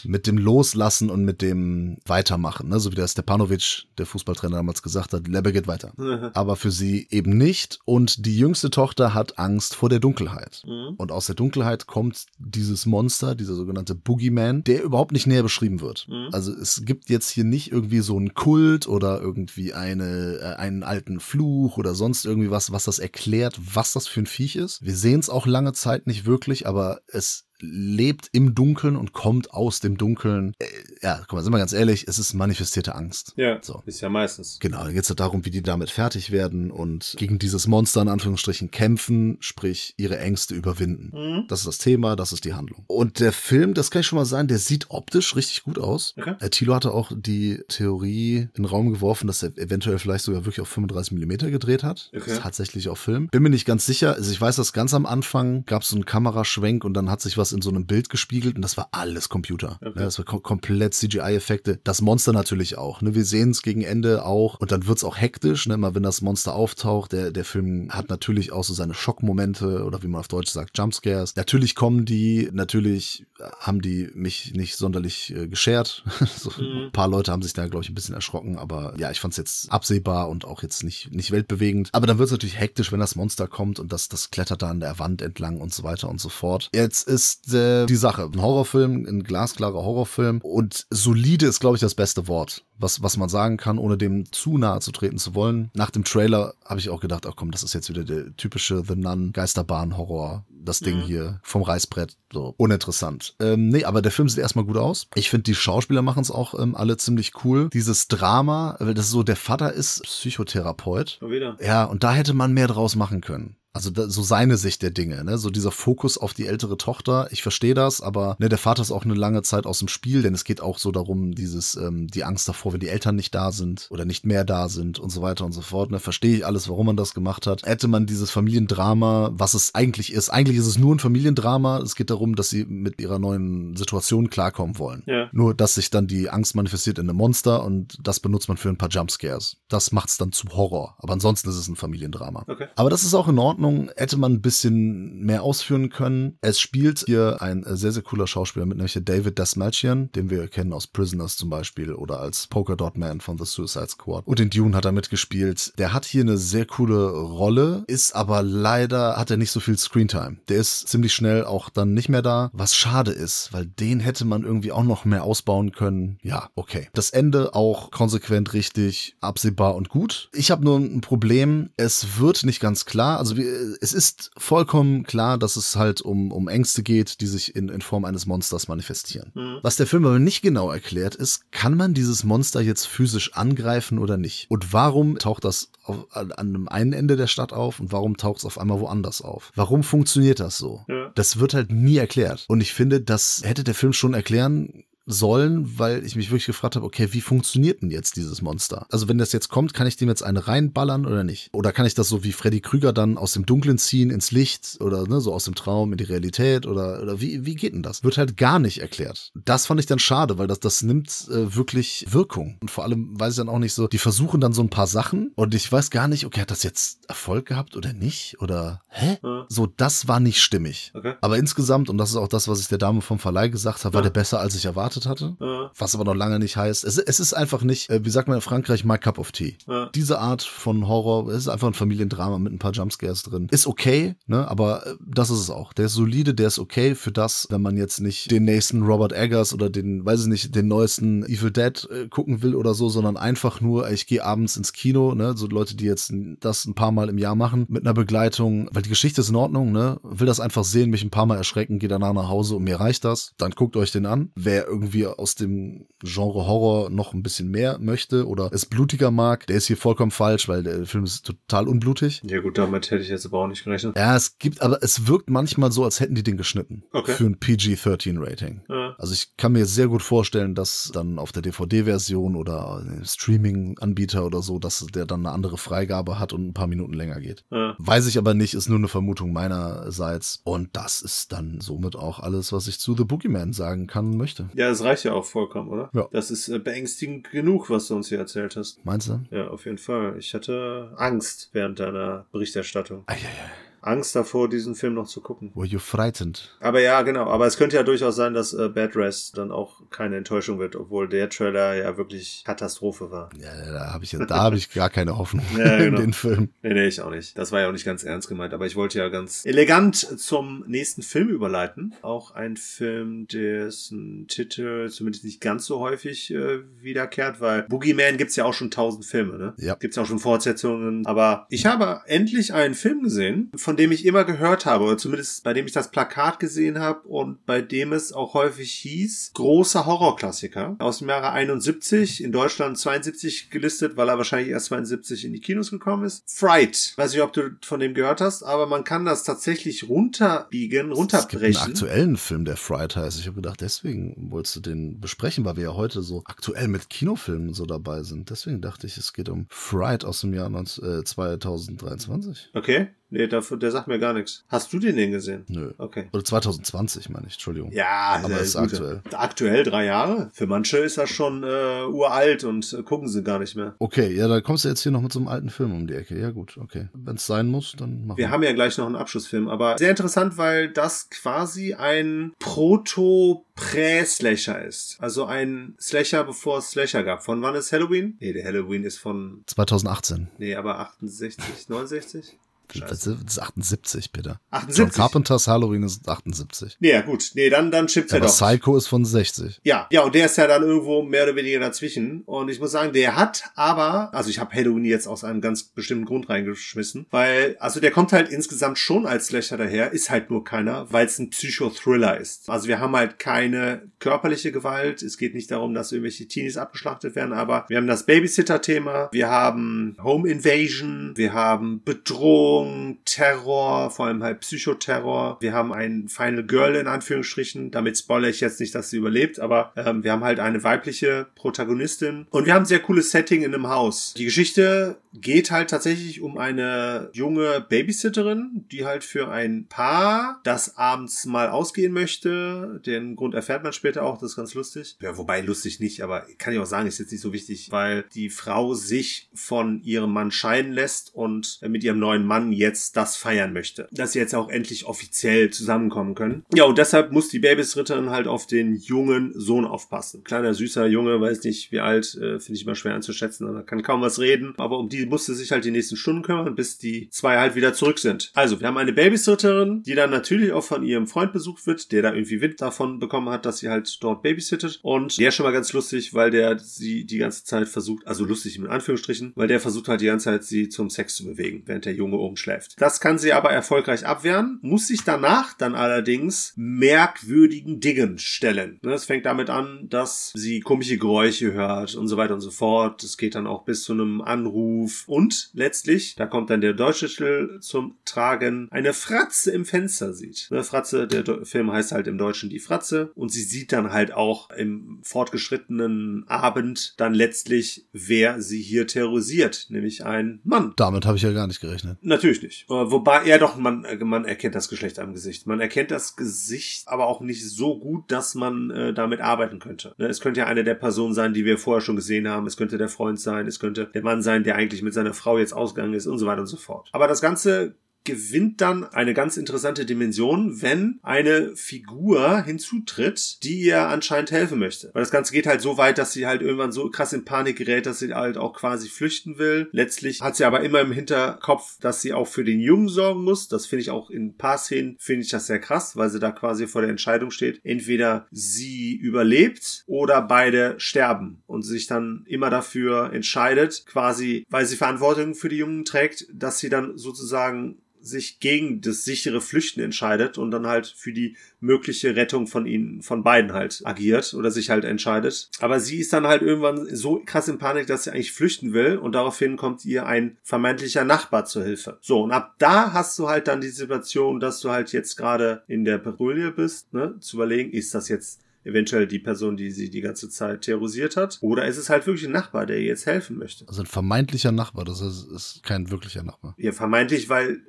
mit dem Loslassen und mit dem Weitermachen. Ne? So wie der Stepanovic, der Fußballtrainer damals gesagt hat, Lebe geht weiter. Aber für sie eben nicht. Und die jüngste Tochter hat Angst vor der Dunkelheit. Und aus der Dunkelheit kommt dieses Monster, dieser sogenannte Boogeyman, der überhaupt nicht näher beschrieben wird. Also es gibt jetzt hier nicht irgendwie so einen Kult oder irgendwie eine, äh, einen alten Fluch oder sonst irgendwie was, was das erklärt, was das für ein Viech ist. Wir sehen es auch lange Zeit nicht wirklich, aber es lebt im Dunkeln und kommt aus dem Dunkeln. Äh, ja, guck mal, sind wir ganz ehrlich, es ist manifestierte Angst. Ja, So. ist ja meistens. Genau, dann geht es darum, wie die damit fertig werden und gegen dieses Monster in Anführungsstrichen kämpfen, sprich ihre Ängste überwinden. Das ist das Thema, das ist die Handlung. Und der Film, das kann ich schon mal sagen, der sieht optisch richtig gut aus. Okay. Äh, Thilo hatte auch die Theorie in den Raum geworfen, dass er eventuell vielleicht sogar wirklich auf 35 Millimeter gedreht hat. Okay. Das ist tatsächlich auf Film. Bin mir nicht ganz sicher. Also ich weiß, dass ganz am Anfang gab es so einen Kameraschwenk und dann hat sich was in so einem Bild gespiegelt und das war alles Computer. Okay. Ja, das war kom komplett CGI-Effekte. Das Monster natürlich auch. Ne? Wir sehen es gegen Ende auch und dann wird's auch hektisch, ne? Immer wenn das Monster auftaucht. Der, der Film hat natürlich auch so seine Schockmomente oder wie man auf Deutsch sagt, Jumpscares. Natürlich kommen die, natürlich haben die mich nicht sonderlich äh, geschert. so, Ein paar Leute haben sich da, glaube ich, ein bisschen erschrocken, aber ja, ich fand's jetzt absehbar und auch jetzt nicht, nicht weltbewegend. Aber dann wird's natürlich hektisch, wenn das Monster kommt und das, das klettert da an der Wand entlang und so weiter und so fort. Jetzt ist äh, die Sache, ein Horrorfilm, ein glasklarer Horrorfilm und solide ist, glaube ich, das beste Wort, was, was man sagen kann, ohne dem zu nahe zu treten zu wollen. Nach dem Trailer habe ich auch gedacht, ach komm, das ist jetzt wieder der typische The Nun Geisterbahn-Horror. Das Ding hier vom Reißbrett, so uninteressant. Ähm, nee, aber der Film sieht erstmal gut aus. Ich finde, die Schauspieler machen es auch ähm, alle ziemlich cool. Dieses Drama, weil das so, der Vater ist Psychotherapeut. Schon wieder. Ja, und da hätte man mehr draus machen können. Also da, so seine Sicht der Dinge, ne? So dieser Fokus auf die ältere Tochter. Ich verstehe das, aber ne, der Vater ist auch eine lange Zeit aus dem Spiel, denn es geht auch so darum, dieses, ähm, die Angst davor, wenn die Eltern nicht da sind oder nicht mehr da sind und so weiter und so fort. Ne? Verstehe ich alles, warum man das gemacht hat. Hätte man dieses Familiendrama, was es eigentlich ist, eigentlich ist es nur ein Familiendrama. Es geht darum, dass sie mit ihrer neuen Situation klarkommen wollen. Ja. Nur, dass sich dann die Angst manifestiert in einem Monster und das benutzt man für ein paar Jumpscares. Das macht es dann zu Horror. Aber ansonsten ist es ein Familiendrama. Okay. Aber das ist auch in Ordnung. Hätte man ein bisschen mehr ausführen können. Es spielt hier ein äh, sehr, sehr cooler Schauspieler mit, nämlich David Dasmalchian, den wir kennen aus Prisoners zum Beispiel oder als Polka Dot Man von The Suicide Squad. Und in Dune hat er mitgespielt. Der hat hier eine sehr coole Rolle, ist aber leider, hat er nicht so viel Screentime. Der ist ziemlich schnell auch dann nicht mehr da, was schade ist, weil den hätte man irgendwie auch noch mehr ausbauen können. Ja, okay. Das Ende auch konsequent richtig, absehbar und gut. Ich habe nur ein Problem, es wird nicht ganz klar, also wir, es ist vollkommen klar, dass es halt um, um Ängste geht, die sich in, in Form eines Monsters manifestieren. Was der Film aber nicht genau erklärt ist, kann man dieses Monster jetzt physisch angreifen oder nicht? Und warum taucht das auf, an, an einem einen Ende der Stadt auf und warum taucht es auf einmal woanders auf? Warum funktioniert das so? Ja. Das wird halt nie erklärt. Und ich finde, das hätte der Film schon erklären sollen, weil ich mich wirklich gefragt habe, okay, wie funktioniert denn jetzt dieses Monster? Also wenn das jetzt kommt, kann ich dem jetzt eine reinballern oder nicht? Oder kann ich das so wie Freddy Krüger dann aus dem Dunklen ziehen ins Licht oder ne, so aus dem Traum in die Realität oder, oder wie, wie geht denn das? Wird halt gar nicht erklärt. Das fand ich dann schade, weil das, das nimmt äh, wirklich Wirkung. Und vor allem weiß ich dann auch nicht so, die versuchen dann so ein paar Sachen und ich weiß gar nicht, okay, hat das jetzt Erfolg gehabt oder nicht? Oder hä? Ja. So, das war nicht stimmig. Okay. Aber insgesamt, und das ist auch das, was ich der Dame vom Verleih gesagt habe, war Ja. der besser, als ich erwartet hatte. Ja. Was aber noch lange nicht heißt. Es, es ist einfach nicht, äh, wie sagt man in Frankreich, my cup of tea. Ja. Diese Art von Horror, es ist einfach ein Familiendrama mit ein paar Jumpscares drin. Ist okay, ne? Aber äh, das ist es auch. Der ist solide, der ist okay für das, wenn man jetzt nicht den nächsten Robert Eggers oder den, weiß ich nicht, den neuesten Evil Dead äh, gucken will oder so, sondern einfach nur, ich gehe abends ins Kino, ne? So Leute, die jetzt das ein paar Mal im Jahr machen, mit einer Begleitung, weil die Geschichte ist in Ordnung, ne? Will das einfach sehen, mich ein paar Mal erschrecken, gehe danach nach Hause und mir reicht das. Dann guckt euch den an. Wer irgendwie aus dem Genre Horror noch ein bisschen mehr möchte oder es blutiger mag, der ist hier vollkommen falsch, weil der Film ist total unblutig. Ja gut, damit hätte ich jetzt aber auch nicht gerechnet. Ja, es gibt, aber es wirkt manchmal so, als hätten die den geschnitten. Okay. Für ein PG-13-Rating. Ja. Also ich kann mir sehr gut vorstellen, dass dann auf der DVD-Version oder Streaming-Anbieter oder so, dass der dann eine andere Freigabe hat und ein paar Minuten länger geht. Ja. Weiß ich aber nicht, ist nur eine Vermutung meinerseits. Und das ist dann somit auch alles, was ich zu The Boogeyman sagen kann und möchte. Ja, das reicht ja auch vollkommen, oder? Ja. Das ist äh, beängstigend genug, was du uns hier erzählt hast. Meinst du? Ja, auf jeden Fall. Ich hatte Angst während deiner Berichterstattung. Eieiei. Angst davor, diesen Film noch zu gucken. Were you frightened? Aber ja, genau. Aber es könnte ja durchaus sein, dass äh, Bad Rest dann auch keine Enttäuschung wird, obwohl der Trailer ja wirklich Katastrophe war. Ja, da habe ich, ja- da hab ich gar keine Hoffnung Ja, genau. in den Film. Nee, nee, ich auch nicht. Das war ja auch nicht ganz ernst gemeint, aber ich wollte ja ganz elegant zum nächsten Film überleiten. Auch ein Film, dessen Titel zumindest nicht ganz so häufig äh, wiederkehrt, weil Boogeyman gibt's ja auch schon tausend Filme, ne? Ja. Gibt's ja auch schon Fortsetzungen. Aber ich habe endlich einen Film gesehen, von dem ich immer gehört habe, oder zumindest bei dem ich das Plakat gesehen habe und bei dem es auch häufig hieß, großer Horrorklassiker aus dem Jahre 71, in Deutschland 72 gelistet, weil er wahrscheinlich erst 72 in die Kinos gekommen ist. Fright. Weiß nicht, ob du von dem gehört hast, aber man kann das tatsächlich runterbiegen, Es gibt einen runterbrechen. aktuellen Film, der Fright heißt. Ich habe gedacht, deswegen wolltest du den besprechen, weil wir ja heute so aktuell mit Kinofilmen so dabei sind. Deswegen dachte ich, es geht um Fright aus dem Jahr 19, äh, 2023. Okay. Nee, dafür, der sagt mir gar nichts. Hast du den denn gesehen? Nö. Okay. Oder 2020, meine ich, Entschuldigung. Ja, Aber äh, ist gut. aktuell. Aktuell drei Jahre. Für manche ist das schon äh, uralt und äh, gucken sie gar nicht mehr. Okay, ja, dann kommst du jetzt hier noch mit so einem alten Film um die Ecke. Ja, gut, okay. Wenn es sein muss, dann machen Wir haben ja gleich noch einen Abschlussfilm, aber sehr interessant, weil das quasi ein Proto-Prä-Slasher ist. Also ein Slasher, bevor es Slasher gab. Von wann ist Halloween? Nee, der Halloween ist von, 2018. nee, aber 68, 69? Das ist 78, bitte. 78. John Carpenters Halloween ist 78. Nee, ja gut. Nee, dann, dann stimmt's ja Aber doch. Psycho ist von 60. Ja, ja, und der ist ja dann irgendwo mehr oder weniger dazwischen. Und ich muss sagen, der hat aber, also ich habe Halloween jetzt aus einem ganz bestimmten Grund reingeschmissen, weil, also der kommt halt insgesamt schon als Slasher daher, ist halt nur keiner, weil es ein Psychothriller ist. Also wir haben halt keine körperliche Gewalt, es geht nicht darum, dass irgendwelche Teenies abgeschlachtet werden, aber wir haben das Babysitter-Thema, wir haben Home Invasion, wir haben Bedrohung, Bedrohung, Terror, vor allem halt Psychoterror. Wir haben ein Final Girl in Anführungsstrichen. Damit spoilere ich jetzt nicht, dass sie überlebt, aber ähm, wir haben halt eine weibliche Protagonistin. Und wir haben ein sehr cooles Setting in einem Haus. Die Geschichte geht halt tatsächlich um eine junge Babysitterin, die halt für ein Paar, das abends mal ausgehen möchte. Den Grund erfährt man später auch, das ist ganz lustig. Ja, wobei lustig nicht, aber kann ich auch sagen, ist jetzt nicht so wichtig, weil die Frau sich von ihrem Mann scheiden lässt und mit ihrem neuen Mann jetzt das feiern möchte. Dass sie jetzt auch endlich offiziell zusammenkommen können. Ja, und deshalb muss die Babysitterin halt auf den jungen Sohn aufpassen. Kleiner, süßer Junge, weiß nicht wie alt, äh, finde ich immer schwer einzuschätzen, aber kann kaum was reden. Aber um die musste sich halt die nächsten Stunden kümmern, bis die zwei halt wieder zurück sind. Also, wir haben eine Babysitterin, die dann natürlich auch von ihrem Freund besucht wird, der da irgendwie Wind davon bekommen hat, dass sie halt dort babysittet. Und der ist schon mal ganz lustig, weil der sie die ganze Zeit versucht, also lustig in Anführungsstrichen, weil der versucht halt die ganze Zeit sie zum Sex zu bewegen, während der Junge oben schläft. Das kann sie aber erfolgreich abwehren, muss sich danach dann allerdings merkwürdigen Dingen stellen. Das fängt damit an, dass sie komische Geräusche hört und so weiter und so fort. Es geht dann auch bis zu einem Anruf und letztlich, da kommt dann der deutsche Titel zum Tragen, eine Fratze im Fenster sieht. Eine Fratze, der Film heißt halt im Deutschen die Fratze und sie sieht dann halt auch im fortgeschrittenen Abend dann letztlich, wer sie hier terrorisiert, nämlich ein Mann. Damit habe ich ja gar nicht gerechnet. Natürlich nicht. Äh, wobei er doch, man, man erkennt das Geschlecht am Gesicht. Man erkennt das Gesicht aber auch nicht so gut, dass man äh, damit arbeiten könnte. Ne, es könnte ja eine der Personen sein, die wir vorher schon gesehen haben. Es könnte der Freund sein. Es könnte der Mann sein, der eigentlich mit seiner Frau jetzt ausgegangen ist und so weiter und so fort. Aber das Ganze gewinnt dann eine ganz interessante Dimension, wenn eine Figur hinzutritt, die ihr anscheinend helfen möchte. Weil das Ganze geht halt so weit, dass sie halt irgendwann so krass in Panik gerät, dass sie halt auch quasi flüchten will. Letztlich hat sie aber immer im Hinterkopf, dass sie auch für den Jungen sorgen muss. Das finde ich auch in ein paar Szenen, finde ich das sehr krass, weil sie da quasi vor der Entscheidung steht. Entweder sie überlebt oder beide sterben und sich dann immer dafür entscheidet, quasi, weil sie Verantwortung für die Jungen trägt, dass sie dann sozusagen sich gegen das sichere Flüchten entscheidet und dann halt für die mögliche Rettung von ihnen, von beiden halt agiert oder sich halt entscheidet. Aber sie ist dann halt irgendwann so krass in Panik, dass sie eigentlich flüchten will und daraufhin kommt ihr ein vermeintlicher Nachbar zur Hilfe. So, und ab da hast du halt dann die Situation, dass du halt jetzt gerade in der Patrouille bist, ne, zu überlegen, ist das jetzt eventuell die Person, die sie die ganze Zeit terrorisiert hat. Oder ist es halt wirklich ein Nachbar, der ihr jetzt helfen möchte. Also ein vermeintlicher Nachbar, das ist, ist kein wirklicher Nachbar. Ja, vermeintlich, weil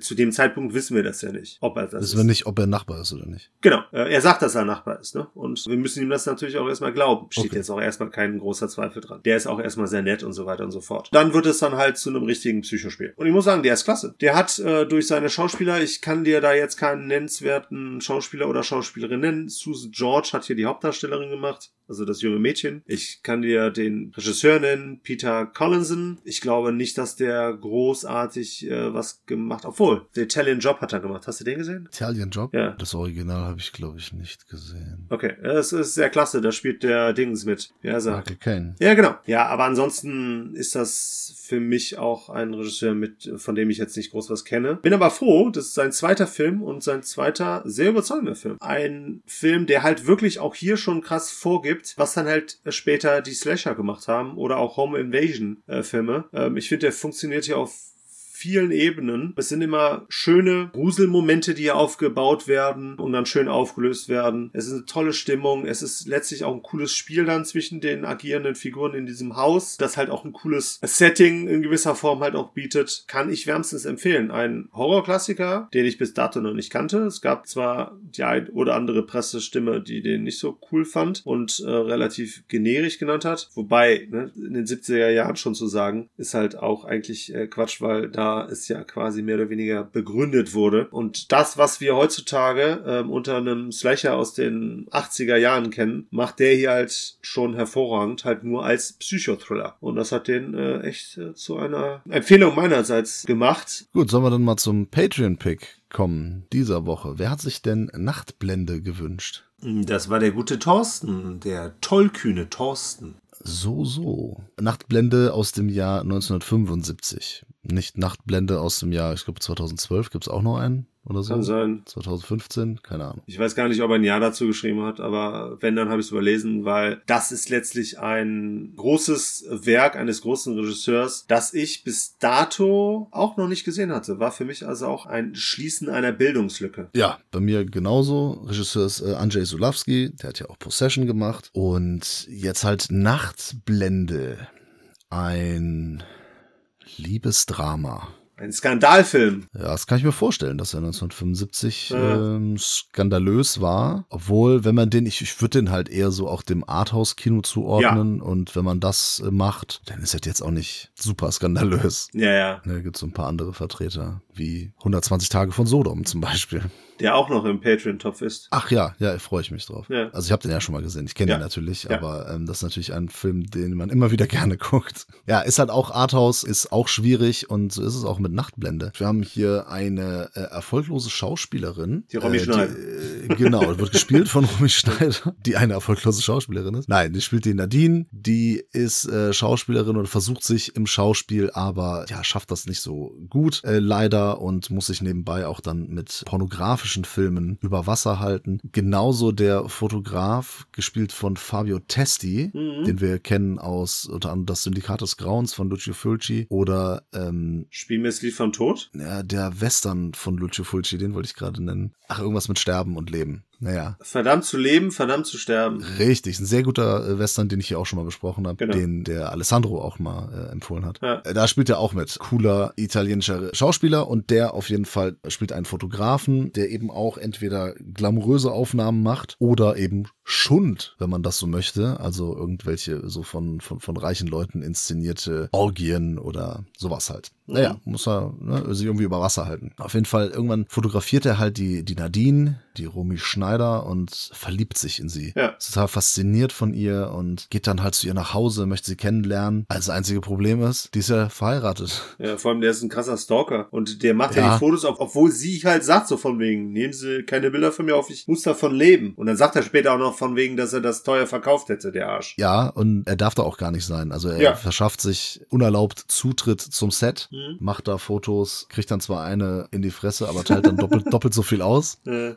zu dem Zeitpunkt wissen wir das ja nicht, ob er das wissen ist. Wissen wir nicht, ob er Nachbar ist oder nicht. Genau, äh, er sagt, dass er Nachbar ist, ne? Und wir müssen ihm das natürlich auch erstmal glauben. Steht okay. jetzt auch erstmal kein großer Zweifel dran. Der ist auch erstmal sehr nett und so weiter und so fort. Dann wird es dann halt zu einem richtigen Psychospiel. Und ich muss sagen, der ist klasse. Der hat äh, durch seine Schauspieler, ich kann dir da jetzt keinen nennenswerten Schauspieler oder Schauspielerin nennen. Susan George hat hier die Hauptdarstellerin gemacht, also das junge Mädchen. Ich kann dir den Regisseur nennen, Peter Collinson. Ich glaube nicht, dass der großartig äh, was gemacht, obwohl, der Italian Job hat er gemacht. Hast du den gesehen? Italian Job? Ja. Das Original habe ich, glaube ich, nicht gesehen. Okay, es ist sehr klasse. Da spielt der Dings mit. Ja, ist Michael Caine. Ja, genau. Ja, aber ansonsten ist das für mich auch ein Regisseur mit, von dem ich jetzt nicht groß was kenne. Bin aber froh, das ist sein zweiter Film und sein zweiter sehr überzeugender Film. Ein Film, der halt wirklich auch hier schon krass vorgibt, was dann halt später die Slasher gemacht haben oder auch Home Invasion äh, Filme. Ähm, ich finde, der funktioniert hier auf vielen Ebenen. Es sind immer schöne Gruselmomente, die hier aufgebaut werden und dann schön aufgelöst werden. Es ist eine tolle Stimmung. Es ist letztlich auch ein cooles Spiel dann zwischen den agierenden Figuren in diesem Haus, das halt auch ein cooles Setting in gewisser Form halt auch bietet. Kann ich wärmstens empfehlen. Ein Horrorklassiker, den ich bis dato noch nicht kannte. Es gab zwar die ein oder andere Pressestimme, die den nicht so cool fand und äh, relativ generisch genannt hat. Wobei, ne, in den 70er Jahren schon zu sagen, ist halt auch eigentlich äh, Quatsch, weil da es ja quasi mehr oder weniger begründet wurde. Und das, was wir heutzutage ähm, unter einem Slasher aus den 80er Jahren kennen, macht der hier halt schon hervorragend, halt nur als Psychothriller. Und das hat den äh, echt äh, zu einer Empfehlung meinerseits gemacht. Gut, sollen wir dann mal zum Patreon-Pick kommen dieser Woche. Wer hat sich denn Nachtblende gewünscht? Das war der gute Thorsten, der tollkühne Thorsten. So, so. Nachtblende aus dem Jahr 1975 nicht Nachtblende aus dem Jahr, ich glaube 2012 gibt es auch noch einen. oder so. Kann sein. 2015, keine Ahnung. Ich weiß gar nicht, ob er ein Jahr dazu geschrieben hat, aber wenn, dann habe ich es überlesen, weil das ist letztlich ein großes Werk eines großen Regisseurs, das ich bis dato auch noch nicht gesehen hatte. War für mich also auch ein Schließen einer Bildungslücke. Ja, bei mir genauso. Regisseur ist äh, Andrzej Sulawski, der hat ja auch Possession gemacht. Und jetzt halt Nachtblende. Ein Liebesdrama. Ein Skandalfilm. Ja, das kann ich mir vorstellen, dass er 1975 Ja. ähm, skandalös war. Obwohl, wenn man den, ich, ich würde den halt eher so auch dem Arthouse-Kino zuordnen. Und wenn man das äh, macht, dann ist das jetzt auch nicht super skandalös. Ja, ja. Ne, gibt so ein paar andere Vertreter, wie 120 Tage von Sodom zum Beispiel. Der auch noch im Patreon-Topf ist. Ach ja, ja, freue ich mich drauf. Ja. Also ich habe den ja schon mal gesehen. Ich kenne Ja. den natürlich, Ja. aber ähm, das ist natürlich ein Film, den man immer wieder gerne guckt. Ja, ist halt auch Arthouse, ist auch schwierig und so ist es auch mit Nachtblende. Wir haben hier eine äh, erfolglose Schauspielerin. Die Romy äh, Schneider. äh, genau, wird gespielt von Romy Schneider, die eine erfolglose Schauspielerin ist. Nein, die spielt die Nadine, die ist äh, Schauspielerin und versucht sich im Schauspiel, aber ja, schafft das nicht so gut, äh, leider, und muss sich nebenbei auch dann mit pornografischen Filmen über Wasser halten. Genauso der Fotograf, gespielt von Fabio Testi, Mhm. den wir kennen aus unter anderem das Syndikat des Grauens von Lucio Fulci oder ähm, Spiel mir das Lied vom Tod. ja, der Western von Lucio Fulci, den wollte ich gerade nennen. Ach, irgendwas mit Sterben und Leben. Naja, Verdammt zu leben, verdammt zu sterben. richtig. Ein sehr guter äh, Western, den ich hier auch schon mal besprochen habe, Genau. den der Alessandro auch mal äh, empfohlen hat. Ja. Äh, Da spielt er auch mit. Cooler italienischer Schauspieler und der auf jeden Fall spielt einen Fotografen, der eben auch entweder glamouröse Aufnahmen macht oder eben Schund, wenn man das so möchte. Also irgendwelche so von, von, von reichen Leuten inszenierte Orgien oder sowas halt. Naja, muss er ne, sich irgendwie über Wasser halten. Auf jeden Fall, irgendwann fotografiert er halt die, die Nadine, die Romy Schneider und verliebt sich in sie. Ja. Ist total fasziniert von ihr und geht dann halt zu ihr nach Hause, möchte sie kennenlernen. Also das einzige Problem ist, die ist ja verheiratet. Ja, vor allem der ist ein krasser Stalker. Und der macht ja, Ja. die Fotos, ob- obwohl sie halt sagt so von wegen, nehmen Sie keine Bilder von mir auf, ich muss davon leben. Und dann sagt er später auch noch von wegen, dass er das teuer verkauft hätte, der Arsch. Ja, und er darf da auch gar nicht sein. Also er Ja. verschafft sich unerlaubt Zutritt zum Set, Mhm. macht da Fotos, kriegt dann zwar eine in die Fresse, aber teilt dann doppelt, doppelt so viel aus. Äh,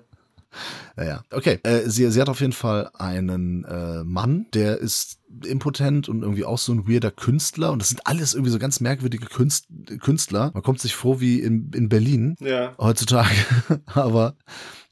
Naja, okay. Äh, sie, sie hat auf jeden Fall einen äh, Mann, der ist impotent und irgendwie auch so ein weirder Künstler. Und das sind alles irgendwie so ganz merkwürdige Künst, Künstler. Man kommt sich vor wie in, in Berlin ja. heutzutage. Aber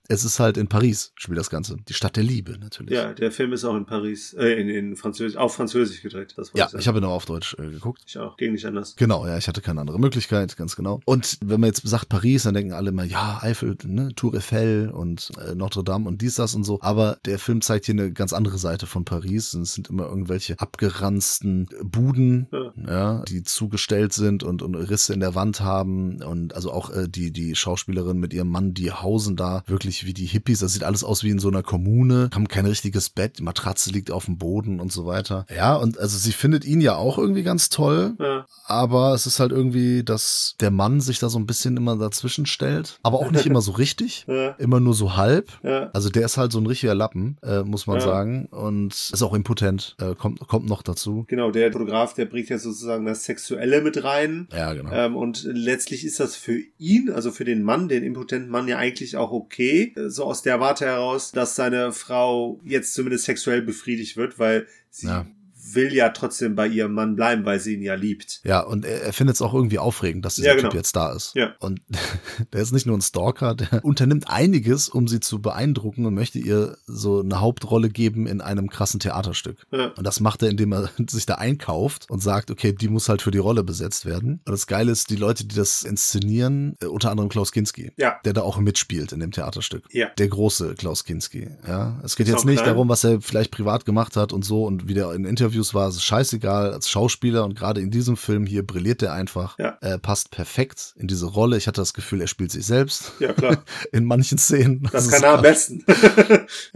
es ist halt in Paris, spielt das Ganze. Die Stadt der Liebe natürlich. Ja, der Film ist auch in Paris, äh, in, in Französisch, auf Französisch gedreht. Das Ja, ich habe ihn auch auf Deutsch äh, geguckt. ich auch. Ging nicht anders. Genau, ja, ich hatte keine andere Möglichkeit, ganz genau. Und wenn man jetzt sagt Paris, dann denken alle immer, ja, Eifel, ne, Tour Eiffel und äh, Notre Dame und dies, das und so. Aber der Film zeigt hier eine ganz andere Seite von Paris. Und es sind immer irgendwelche abgeranzten Buden, Ja. ja, die zugestellt sind und, und Risse in der Wand haben. Und also auch äh, die, die Schauspielerin mit ihrem Mann, die hausen da wirklich wie die Hippies. Das sieht alles aus wie in so einer Kommune. Haben kein richtiges Bett, die Matratze liegt auf dem Boden und so weiter. Ja, und also sie findet ihn ja auch irgendwie ganz toll. Ja. Aber es ist halt irgendwie, dass der Mann sich da so ein bisschen immer dazwischen stellt. Aber auch nicht immer so richtig. Ja. Immer nur so halb. Ja. Also der ist halt so ein richtiger Lappen, äh, muss man sagen. Und ist auch impotent. Äh, kommt, kommt noch dazu. Genau, der Fotograf, der bringt ja sozusagen das Sexuelle mit rein. Ja, genau. Ähm, und letztlich ist das für ihn, also für den Mann, den impotenten Mann, ja eigentlich auch okay. Äh, So aus der Warte heraus, dass seine Frau jetzt zumindest sexuell befriedigt wird, weil sie Ja. Will ja trotzdem bei ihrem Mann bleiben, weil sie ihn ja liebt. Ja, und er, er findet es auch irgendwie aufregend, dass dieser Ja, genau. Typ jetzt da ist. Ja. Und der ist nicht nur ein Stalker, der unternimmt einiges, um sie zu beeindrucken und möchte ihr so eine Hauptrolle geben in einem krassen Theaterstück. Ja. Und das macht er, indem er sich da einkauft und sagt, okay, die muss halt für die Rolle besetzt werden. Und das Geile ist, die Leute, die das inszenieren, äh, unter anderem Klaus Kinski, Ja. der da auch mitspielt in dem Theaterstück. Ja. Der große Klaus Kinski. Ja. Es geht jetzt nicht klein. darum, was er vielleicht privat gemacht hat und so und wie der in Interviews war. Es scheißegal als Schauspieler und gerade in diesem Film hier brilliert er einfach. Ja. Äh, passt perfekt in diese Rolle. Ich hatte das Gefühl, er spielt sich selbst Ja, klar. in manchen Szenen. Das ist kann er am besten.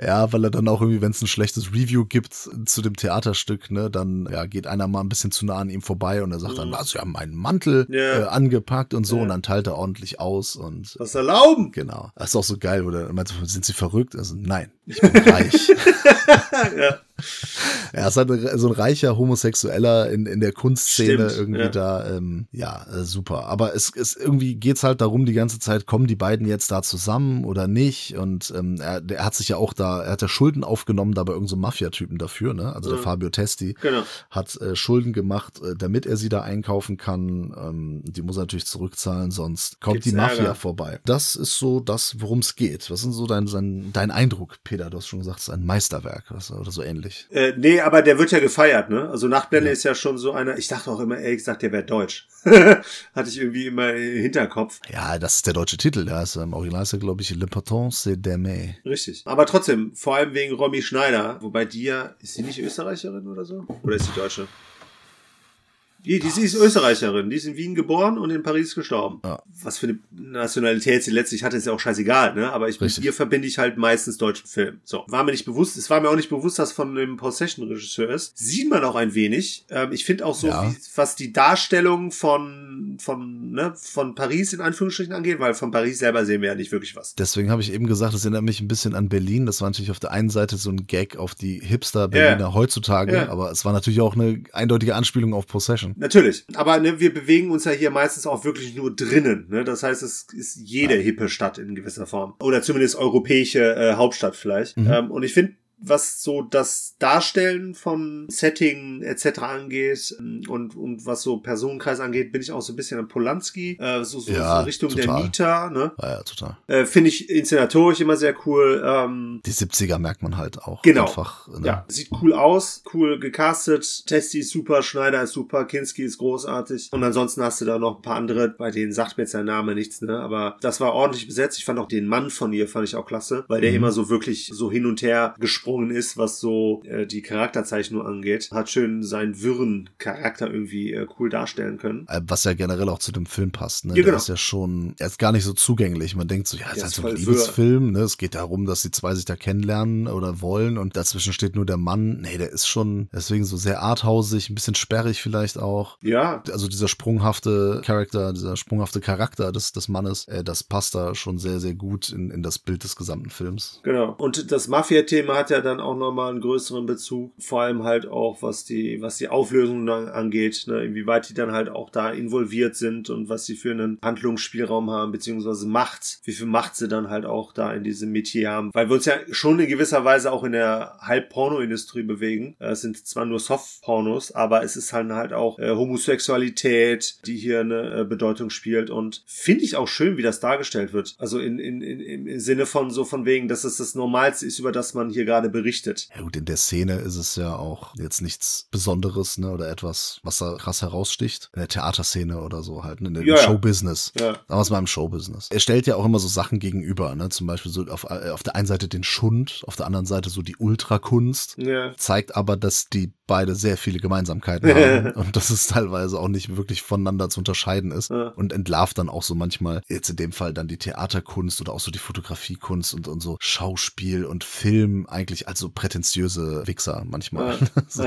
Ja, weil er dann auch irgendwie, wenn es ein schlechtes Review gibt zu dem Theaterstück, ne, dann ja, geht einer mal ein bisschen zu nah an ihm vorbei und er sagt dann, was, wir haben meinen Mantel Mhm. Ja. äh, angepackt und so Ja. und dann teilt er ordentlich aus und Was erlauben? genau. Das ist auch so geil, oder meinst du, sind sie verrückt? Also nein, ich bin reich. ja. er ist halt so ein reicher Homosexueller in, in der Kunstszene Stimmt, irgendwie ja. da. Ähm, ja, äh, super. Aber es, es irgendwie geht's halt darum, die ganze Zeit, kommen die beiden jetzt da zusammen oder nicht? Und ähm, er, der hat sich ja auch da, er hat ja Schulden aufgenommen, da bei irgendeinem so Mafia-Typen dafür, ne? Also der Ja. Fabio Testi Genau. hat äh, Schulden gemacht, äh, damit er sie da einkaufen kann. Ähm, die muss er natürlich zurückzahlen, sonst kommt Gibt's die Mafia Ärger. vorbei. Das ist so das, worum es geht. Was ist so dein, dein, dein Eindruck, Peter? Du hast schon gesagt, es ist ein Meisterwerk was, oder so ähnlich. Äh, nee, aber der wird ja gefeiert, ne? Also Nachtblende ist ja schon so einer, ich dachte auch immer, ehrlich gesagt, der wäre deutsch. Hatte ich irgendwie immer im Hinterkopf. Ja, das ist der deutsche Titel. Der ist im Original ist glaube ich, L'important c'est d'aimer. Richtig. Aber trotzdem, vor allem wegen Romy Schneider, wobei die ja, ist sie nicht Österreicherin oder so? Oder ist sie Deutsche? Die, die, ist Österreicherin, die ist in Wien geboren und in Paris gestorben. Ja. Was für eine Nationalität sie letztlich hatte, ist ja auch scheißegal, ne? Aber ich, mit Richtig. ihr verbinde ich halt meistens deutschen Film. So. War mir nicht bewusst, es war mir auch nicht bewusst, dass von dem Possession-Regisseur ist. Sieht man auch ein wenig. Ähm, ich finde auch so, Ja. wie, was die Darstellung von, von, ne, von Paris in Anführungsstrichen angeht, weil von Paris selber sehen wir ja nicht wirklich was. Deswegen habe ich eben gesagt, das erinnert mich ein bisschen an Berlin. Das war natürlich auf der einen Seite so ein Gag auf die Hipster-Berliner heutzutage, Ja. aber es war natürlich auch eine eindeutige Anspielung auf Possession. Natürlich. Aber ne, wir bewegen uns ja hier meistens auch wirklich nur drinnen. Ne? Das heißt, es ist jede hippe Stadt in gewisser Form. Oder zumindest europäische äh, Hauptstadt vielleicht. Ähm, und ich finde, was so das Darstellen von Setting etc. angeht ähm, und, und was so Personenkreis angeht, bin ich auch so ein bisschen an Polanski, äh, so, so, Ja, so Richtung der total. Mieter. Ne? Ja, ja, total. Äh, finde ich inszenatorisch immer sehr cool. Ähm, Die 70er merkt man halt auch. Genau. Einfach, ne? Ja, sieht cool aus, cool gecastet. Testi ist super, Schneider ist super, Kinski ist großartig. Und ansonsten hast du da noch ein paar andere, bei denen sagt mir jetzt der Name nichts, ne? Aber das war ordentlich besetzt. Ich fand auch den Mann von ihr, fand ich auch klasse, weil der Mhm. immer so wirklich so hin und her gesprungen ist, was so äh, die Charakterzeichnung angeht. Hat schön seinen wirren Charakter irgendwie äh, cool darstellen können. Äh, Was ja generell auch zu dem Film passt. Ne? Ja, Der genau. ist ja schon, er ist gar nicht so zugänglich. Man denkt so, ja, es ist Der halt so ein Liebesfilm. Ne? Es geht darum, dass die zwei sich da kennenlernen oder wollen und dazwischen steht nur der Mann. Nee, der ist schon deswegen so sehr arthausig, ein bisschen sperrig vielleicht auch. Ja, Also dieser sprunghafte Charakter, dieser sprunghafte Charakter des, des Mannes, äh, das passt da schon sehr, sehr gut in, in das Bild des gesamten Films. Genau. Und das Mafia-Thema hat ja dann auch nochmal einen größeren Bezug. Vor allem halt auch, was die, was die Auflösung dann angeht, ne? inwieweit die dann halt auch da involviert sind und was sie für einen Handlungsspielraum haben, beziehungsweise Macht, wie viel Macht sie dann halt auch da in diesem Metier haben. Weil wir uns ja schon in gewisser Weise auch in der Halb-Porno-Industrie bewegen. Es sind zwar nur Soft-Pornos, aber es ist halt halt auch äh, Homosexualität, die hier eine äh, Bedeutung spielt und finde ich auch schön, wie das dargestellt wird. Also in, in, in, im Sinne von so von wegen, dass es das Normalste ist, über das man hier gerade berichtet. Ja gut, in der Szene ist es ja auch jetzt nichts Besonderes, ne, oder etwas, was da krass heraussticht. In der Theaterszene oder so halt, ne, in dem Ja. Showbusiness. Ja. Sagen wir es mal im Showbusiness. Er stellt ja auch immer so Sachen gegenüber, ne, zum Beispiel so auf, äh, auf der einen Seite den Schund, auf der anderen Seite so die Ultrakunst. Ja. Zeigt aber, dass die beide sehr viele Gemeinsamkeiten haben und dass es teilweise auch nicht wirklich voneinander zu unterscheiden ist Ja. und entlarvt dann auch so manchmal, jetzt in dem Fall dann die Theaterkunst oder auch so die Fotografiekunst und, und so Schauspiel und Film eigentlich als so prätentiöse Wichser manchmal. so,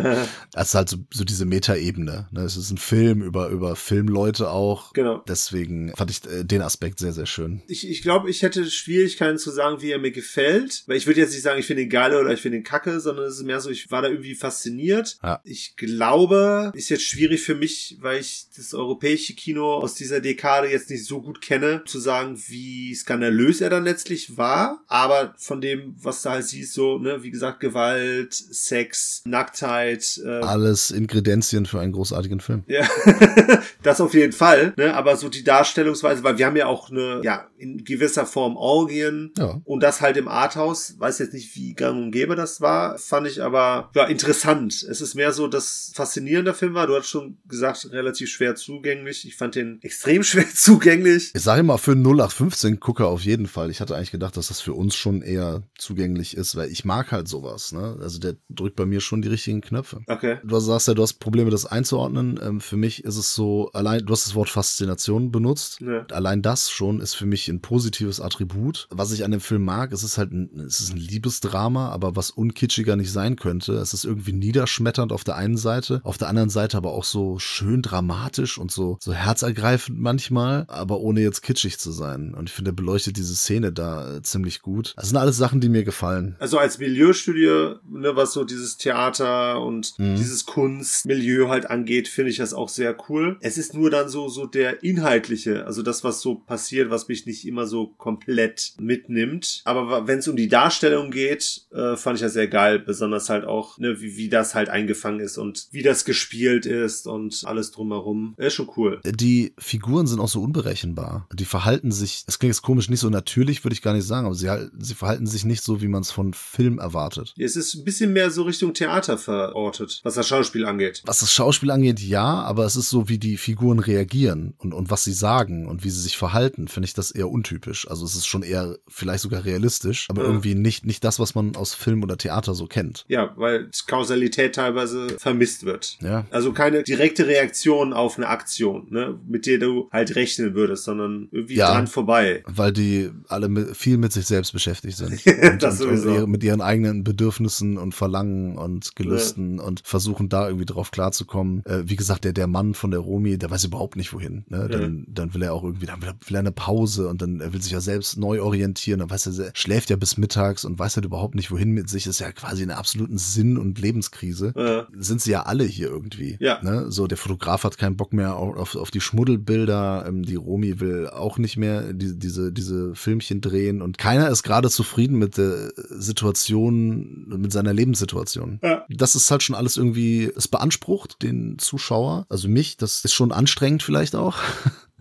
das ist halt so, so diese Metaebene. Ne? Es ist ein Film über, über Filmleute auch. Genau. Deswegen fand ich äh, den Aspekt sehr, sehr schön. Ich, ich glaube, ich hätte Schwierigkeiten zu sagen, wie er mir gefällt. Weil ich würde jetzt nicht sagen, ich finde ihn geil oder ich finde ihn kacke, sondern es ist mehr so, ich war da irgendwie fasziniert. Ja. Ich glaube, ist jetzt schwierig für mich, weil ich das europäische Kino aus dieser Dekade jetzt nicht so gut kenne, zu sagen, wie skandalös er dann letztlich war. Aber von dem, was da halt siehst, so, ne, wie gesagt, Gewalt, Sex, Nacktheit, äh, Alles Ingredienzien für einen großartigen Film. ja, das auf jeden Fall, ne? Aber so die Darstellungsweise, weil wir haben ja auch eine, ja, in gewisser Form Orgien Ja. und das halt im Arthouse. Weiß jetzt nicht, wie gang und gäbe das war, fand ich aber ja interessant. Es ist mehr so, dass faszinierender Film war. Du hast schon gesagt, relativ schwer zugänglich. Ich fand den extrem schwer zugänglich. Ich sage immer, für einen 0815 Gucker auf jeden Fall. Ich hatte eigentlich gedacht, dass das für uns schon eher zugänglich ist, weil ich mag halt sowas. Ne? Also der drückt bei mir schon die richtigen Knöpfe. Okay. Du sagst ja, du hast Probleme, das einzuordnen. Ähm, für mich ist es so, allein, du hast das Wort Faszination benutzt. Ja. Allein das schon ist für mich ein positives Attribut. Was ich an dem Film mag, es ist halt ein, es ist ein Liebesdrama, aber was unkitschiger nicht sein könnte. Es ist irgendwie niederschmetternd auf der einen Seite, auf der anderen Seite aber auch so schön dramatisch und so, so herzergreifend manchmal, aber ohne jetzt kitschig zu sein. Und ich finde, er beleuchtet diese Szene da äh, ziemlich gut. Das sind alles Sachen, die mir gefallen. Also als Milieustudie, ne, was so dieses Theater und Mhm. dieses Kunstmilieu halt angeht, finde ich das auch sehr cool. Es ist nur dann so, so der inhaltliche, also das, was so passiert, was mich nicht immer so komplett mitnimmt. Aber wenn es um die Darstellung geht, äh, fand ich das sehr geil, besonders halt auch, ne, wie, wie das halt eingefangen ist und wie das gespielt ist und alles drumherum. Ist schon cool. Die Figuren sind auch so unberechenbar. Die verhalten sich, es klingt jetzt komisch, nicht so natürlich, würde ich gar nicht sagen, aber sie, sie verhalten sich nicht so, wie man es von Film erwartet. Es ist ein bisschen mehr so Richtung Theater verortet, was das Schauspiel angeht. Was das Schauspiel angeht, ja, aber es ist so, wie die Figuren reagieren und, und was sie sagen und wie sie sich verhalten, finde ich das eher untypisch. Also es ist schon eher vielleicht sogar realistisch, aber Ja. irgendwie nicht, nicht das, was man aus Film oder Theater so kennt. Ja, weil Kausalität teilweise vermisst wird. Ja. Also keine direkte Reaktion auf eine Aktion, ne, mit der du halt rechnen würdest, sondern irgendwie Ja. dran vorbei. Weil die alle mit, viel mit sich selbst beschäftigt sind. Das und, und sowieso. ihre, mit ihren eigenen Bedürfnissen und Verlangen und Gelüsten und versuchen da irgendwie drauf klarzukommen. Äh, wie gesagt, der, der Mann von der Romi, der weiß überhaupt nicht wohin. Ne? Dann, dann will er auch irgendwie, dann will er, will er eine Pause und dann er will sich ja selbst neu orientieren. Dann weiß er, er schläft ja bis mittags und weiß halt überhaupt nicht wohin mit sich. Das ist ja quasi eine absoluten Sinn- und Lebenskrise. Ja. Sind sie ja alle hier irgendwie. Ja. Ne? So, der Fotograf hat keinen Bock mehr auf, auf, auf die Schmuddelbilder. Ähm, die Romi will auch nicht mehr die, diese, diese Filmchen drehen. Und keiner ist gerade zufrieden mit der Situation, mit seiner Lebenssituation. Ja. Das ist halt schon alles irgendwie, es beansprucht den Zuschauer, also mich, das ist schon anstrengend vielleicht auch.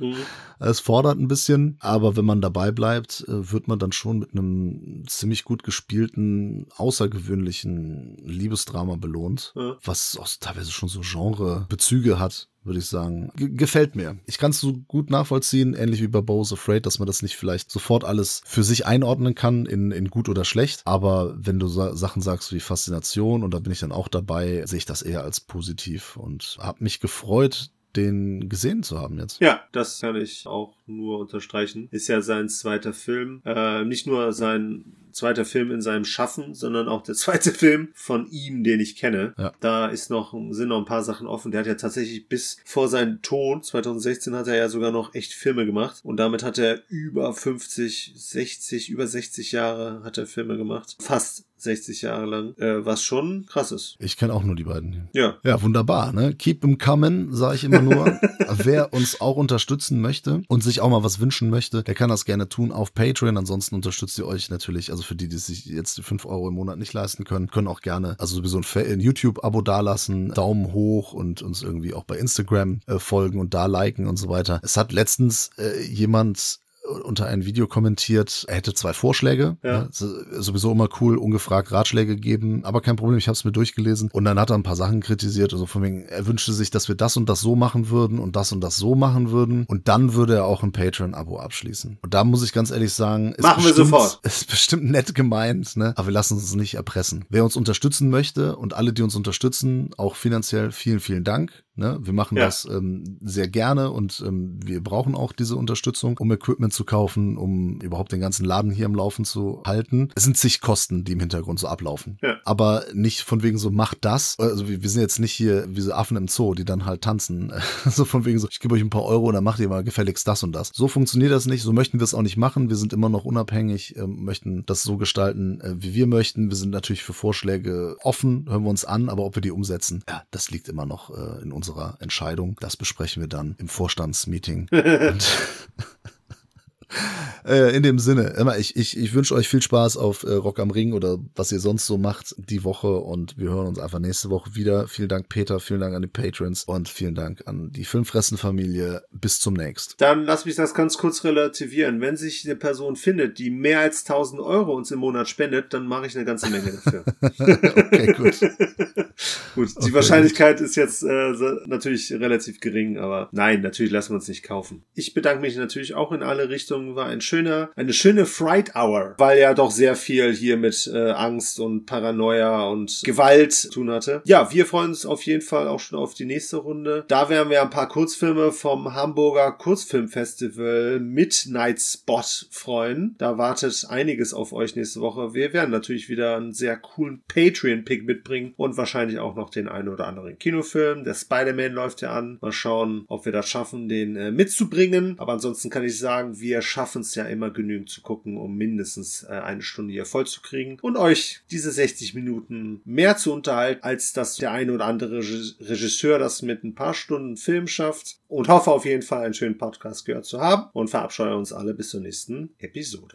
Mhm. Es fordert ein bisschen, aber wenn man dabei bleibt, äh, wird man dann schon mit einem ziemlich gut gespielten, außergewöhnlichen Liebesdrama belohnt, Ja. was auch teilweise schon so Genre-Bezüge hat, würde ich sagen. Ge gefällt mir. Ich kann es so gut nachvollziehen, ähnlich wie bei Bo's Afraid, dass man das nicht vielleicht sofort alles für sich einordnen kann in, in gut oder schlecht. Aber wenn du sa Sachen sagst wie Faszination, und da bin ich dann auch dabei, sehe ich das eher als positiv und habe mich gefreut, den gesehen zu haben jetzt. Ja, das kann ich auch nur unterstreichen. Ist ja sein zweiter Film. Äh, nicht nur sein zweiter Film in seinem Schaffen, sondern auch der zweite Film von ihm, den ich kenne. Ja. Da ist noch, sind noch ein paar Sachen offen. Der hat ja tatsächlich bis vor seinen Tod, 2016, hat er ja sogar noch echt Filme gemacht. Und damit hat er über 50, 60, über 60 Jahre hat er Filme gemacht. Fast 60 Jahre lang. Äh, was schon krass ist. Ich kenne auch nur die beiden. Ja. Ja, wunderbar, ne? Keep them coming, sage ich immer nur. Wer uns auch unterstützen möchte und sich auch mal was wünschen möchte, der kann das gerne tun auf Patreon. Ansonsten unterstützt ihr euch natürlich, also für die, die sich jetzt 5 Euro im Monat nicht leisten können, können auch gerne, also sowieso ein YouTube-Abo dalassen, Daumen hoch und uns irgendwie auch bei Instagram äh, folgen und da liken und so weiter. Es hat letztens äh, jemand unter ein Video kommentiert, er hätte zwei Vorschläge. Ja. Ne? So- Sowieso immer cool, ungefragt Ratschläge geben, aber kein Problem, ich habe es mir durchgelesen. Und dann hat er ein paar Sachen kritisiert, also von wegen, er wünschte sich, dass wir das und das so machen würden und das und das so machen würden. Und dann würde er auch ein Patreon-Abo abschließen. Und da muss ich ganz ehrlich sagen, ist Machen wir bestimmt, sofort. Ist bestimmt nett gemeint, ne? aber wir lassen uns nicht erpressen. Wer uns unterstützen möchte und alle, die uns unterstützen, auch finanziell vielen, vielen Dank. Ne? Wir machen Ja. das ähm, sehr gerne und ähm, wir brauchen auch diese Unterstützung, um Equipment zu kaufen, um überhaupt den ganzen Laden hier am Laufen zu halten. Es sind zig Kosten, die im Hintergrund so ablaufen. Ja. Aber nicht von wegen so, macht das. Also wir wir sind jetzt nicht hier wie so Affen im Zoo, die dann halt tanzen. so von wegen so, ich gebe euch ein paar Euro und dann macht ihr mal gefälligst das und das. So funktioniert das nicht, so möchten wir es auch nicht machen. Wir sind immer noch unabhängig, ähm, möchten das so gestalten, äh, wie wir möchten. Wir sind natürlich für Vorschläge offen, hören wir uns an, aber ob wir die umsetzen, ja, das liegt immer noch äh, in unserer Entscheidung. Das besprechen wir dann im Vorstandsmeeting. und Äh, in dem Sinne, immer, ich, ich, ich wünsche euch viel Spaß auf äh, Rock am Ring oder was ihr sonst so macht die Woche und wir hören uns einfach nächste Woche wieder. Vielen Dank, Peter, vielen Dank an die Patrons und vielen Dank an die Filmfressen-Familie. Bis zum nächsten. Dann lass mich das ganz kurz relativieren. Wenn sich eine Person findet, die mehr als 1000 Euro uns im Monat spendet, dann mache ich eine ganze Menge dafür. Okay, gut. Gut, die Okay. Wahrscheinlichkeit ist jetzt äh, natürlich relativ gering, aber nein, natürlich lassen wir uns nicht kaufen. Ich bedanke mich natürlich auch in alle Richtungen. War ein schöner, eine schöne Fright Hour, weil ja doch sehr viel hier mit äh, Angst und Paranoia und Gewalt zu tun hatte. Ja, wir freuen uns auf jeden Fall auch schon auf die nächste Runde. Da werden wir ein paar Kurzfilme vom Hamburger Kurzfilmfestival Midnight Spot freuen. Da wartet einiges auf euch nächste Woche. Wir werden natürlich wieder einen sehr coolen Patreon-Pick mitbringen und wahrscheinlich auch noch den einen oder anderen Kinofilm. Der Spider-Man läuft ja an. Mal schauen, ob wir das schaffen, den äh, mitzubringen. Aber ansonsten kann ich sagen, wir schaffen es ja immer genügend zu gucken, um mindestens äh, eine Stunde hier voll zu kriegen und euch diese 60 Minuten mehr zu unterhalten, als dass der eine oder andere Regisseur das mit ein paar Stunden Film schafft. Und hoffe auf jeden Fall einen schönen Podcast gehört zu haben und verabscheue uns alle bis zur nächsten Episode.